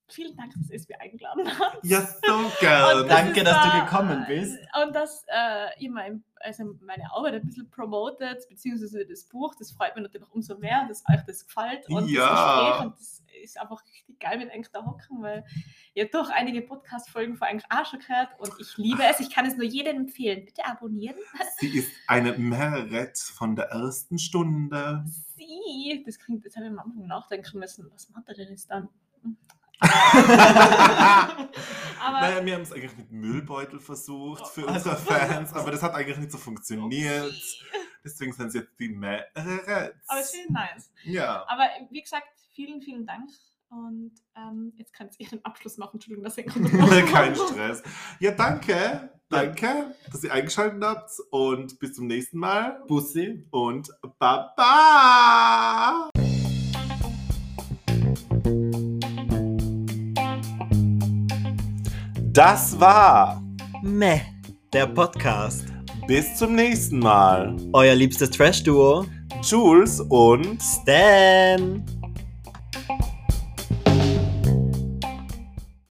vielen Dank, dass ihr es mir eingeladen habt. Ja, so *laughs* das Danke, ist dass du gekommen bist. Und dass äh, ihr mein, also meine Arbeit ein bisschen promotet, beziehungsweise das Buch, das freut mich natürlich umso mehr, dass euch das gefällt. Und Ja. das Gespräch, und das ist einfach richtig geil, wenn eigentlich da hocken, weil ihr doch einige Podcast-Folgen vor eigentlich auch schon gehört und ich liebe es. Ich kann es nur jedem empfehlen. Bitte abonnieren. *laughs* Sie ist eine Merit von der ersten Stunde. Sie, das klingt, jetzt habe ich am Anfang nachdenken müssen, was macht er denn jetzt dann? Aber Naja, wir haben es eigentlich mit Müllbeutel versucht für Also- unsere Fans, aber das hat eigentlich nicht so funktioniert. Deswegen sind es jetzt die Merits. aber es ist nice. Ja. Aber wie gesagt, vielen, vielen Dank. Und ähm, jetzt könnt ihr den Abschluss machen. Entschuldigung, dass ich *laughs* Kein. Stress. Ja, danke. Danke, dass ihr eingeschaltet habt und bis zum nächsten Mal. Bussi. Und Baba! Das war. Meh. Der Podcast. Bis zum nächsten Mal. Euer liebstes Trash-Duo. Jules und Stan.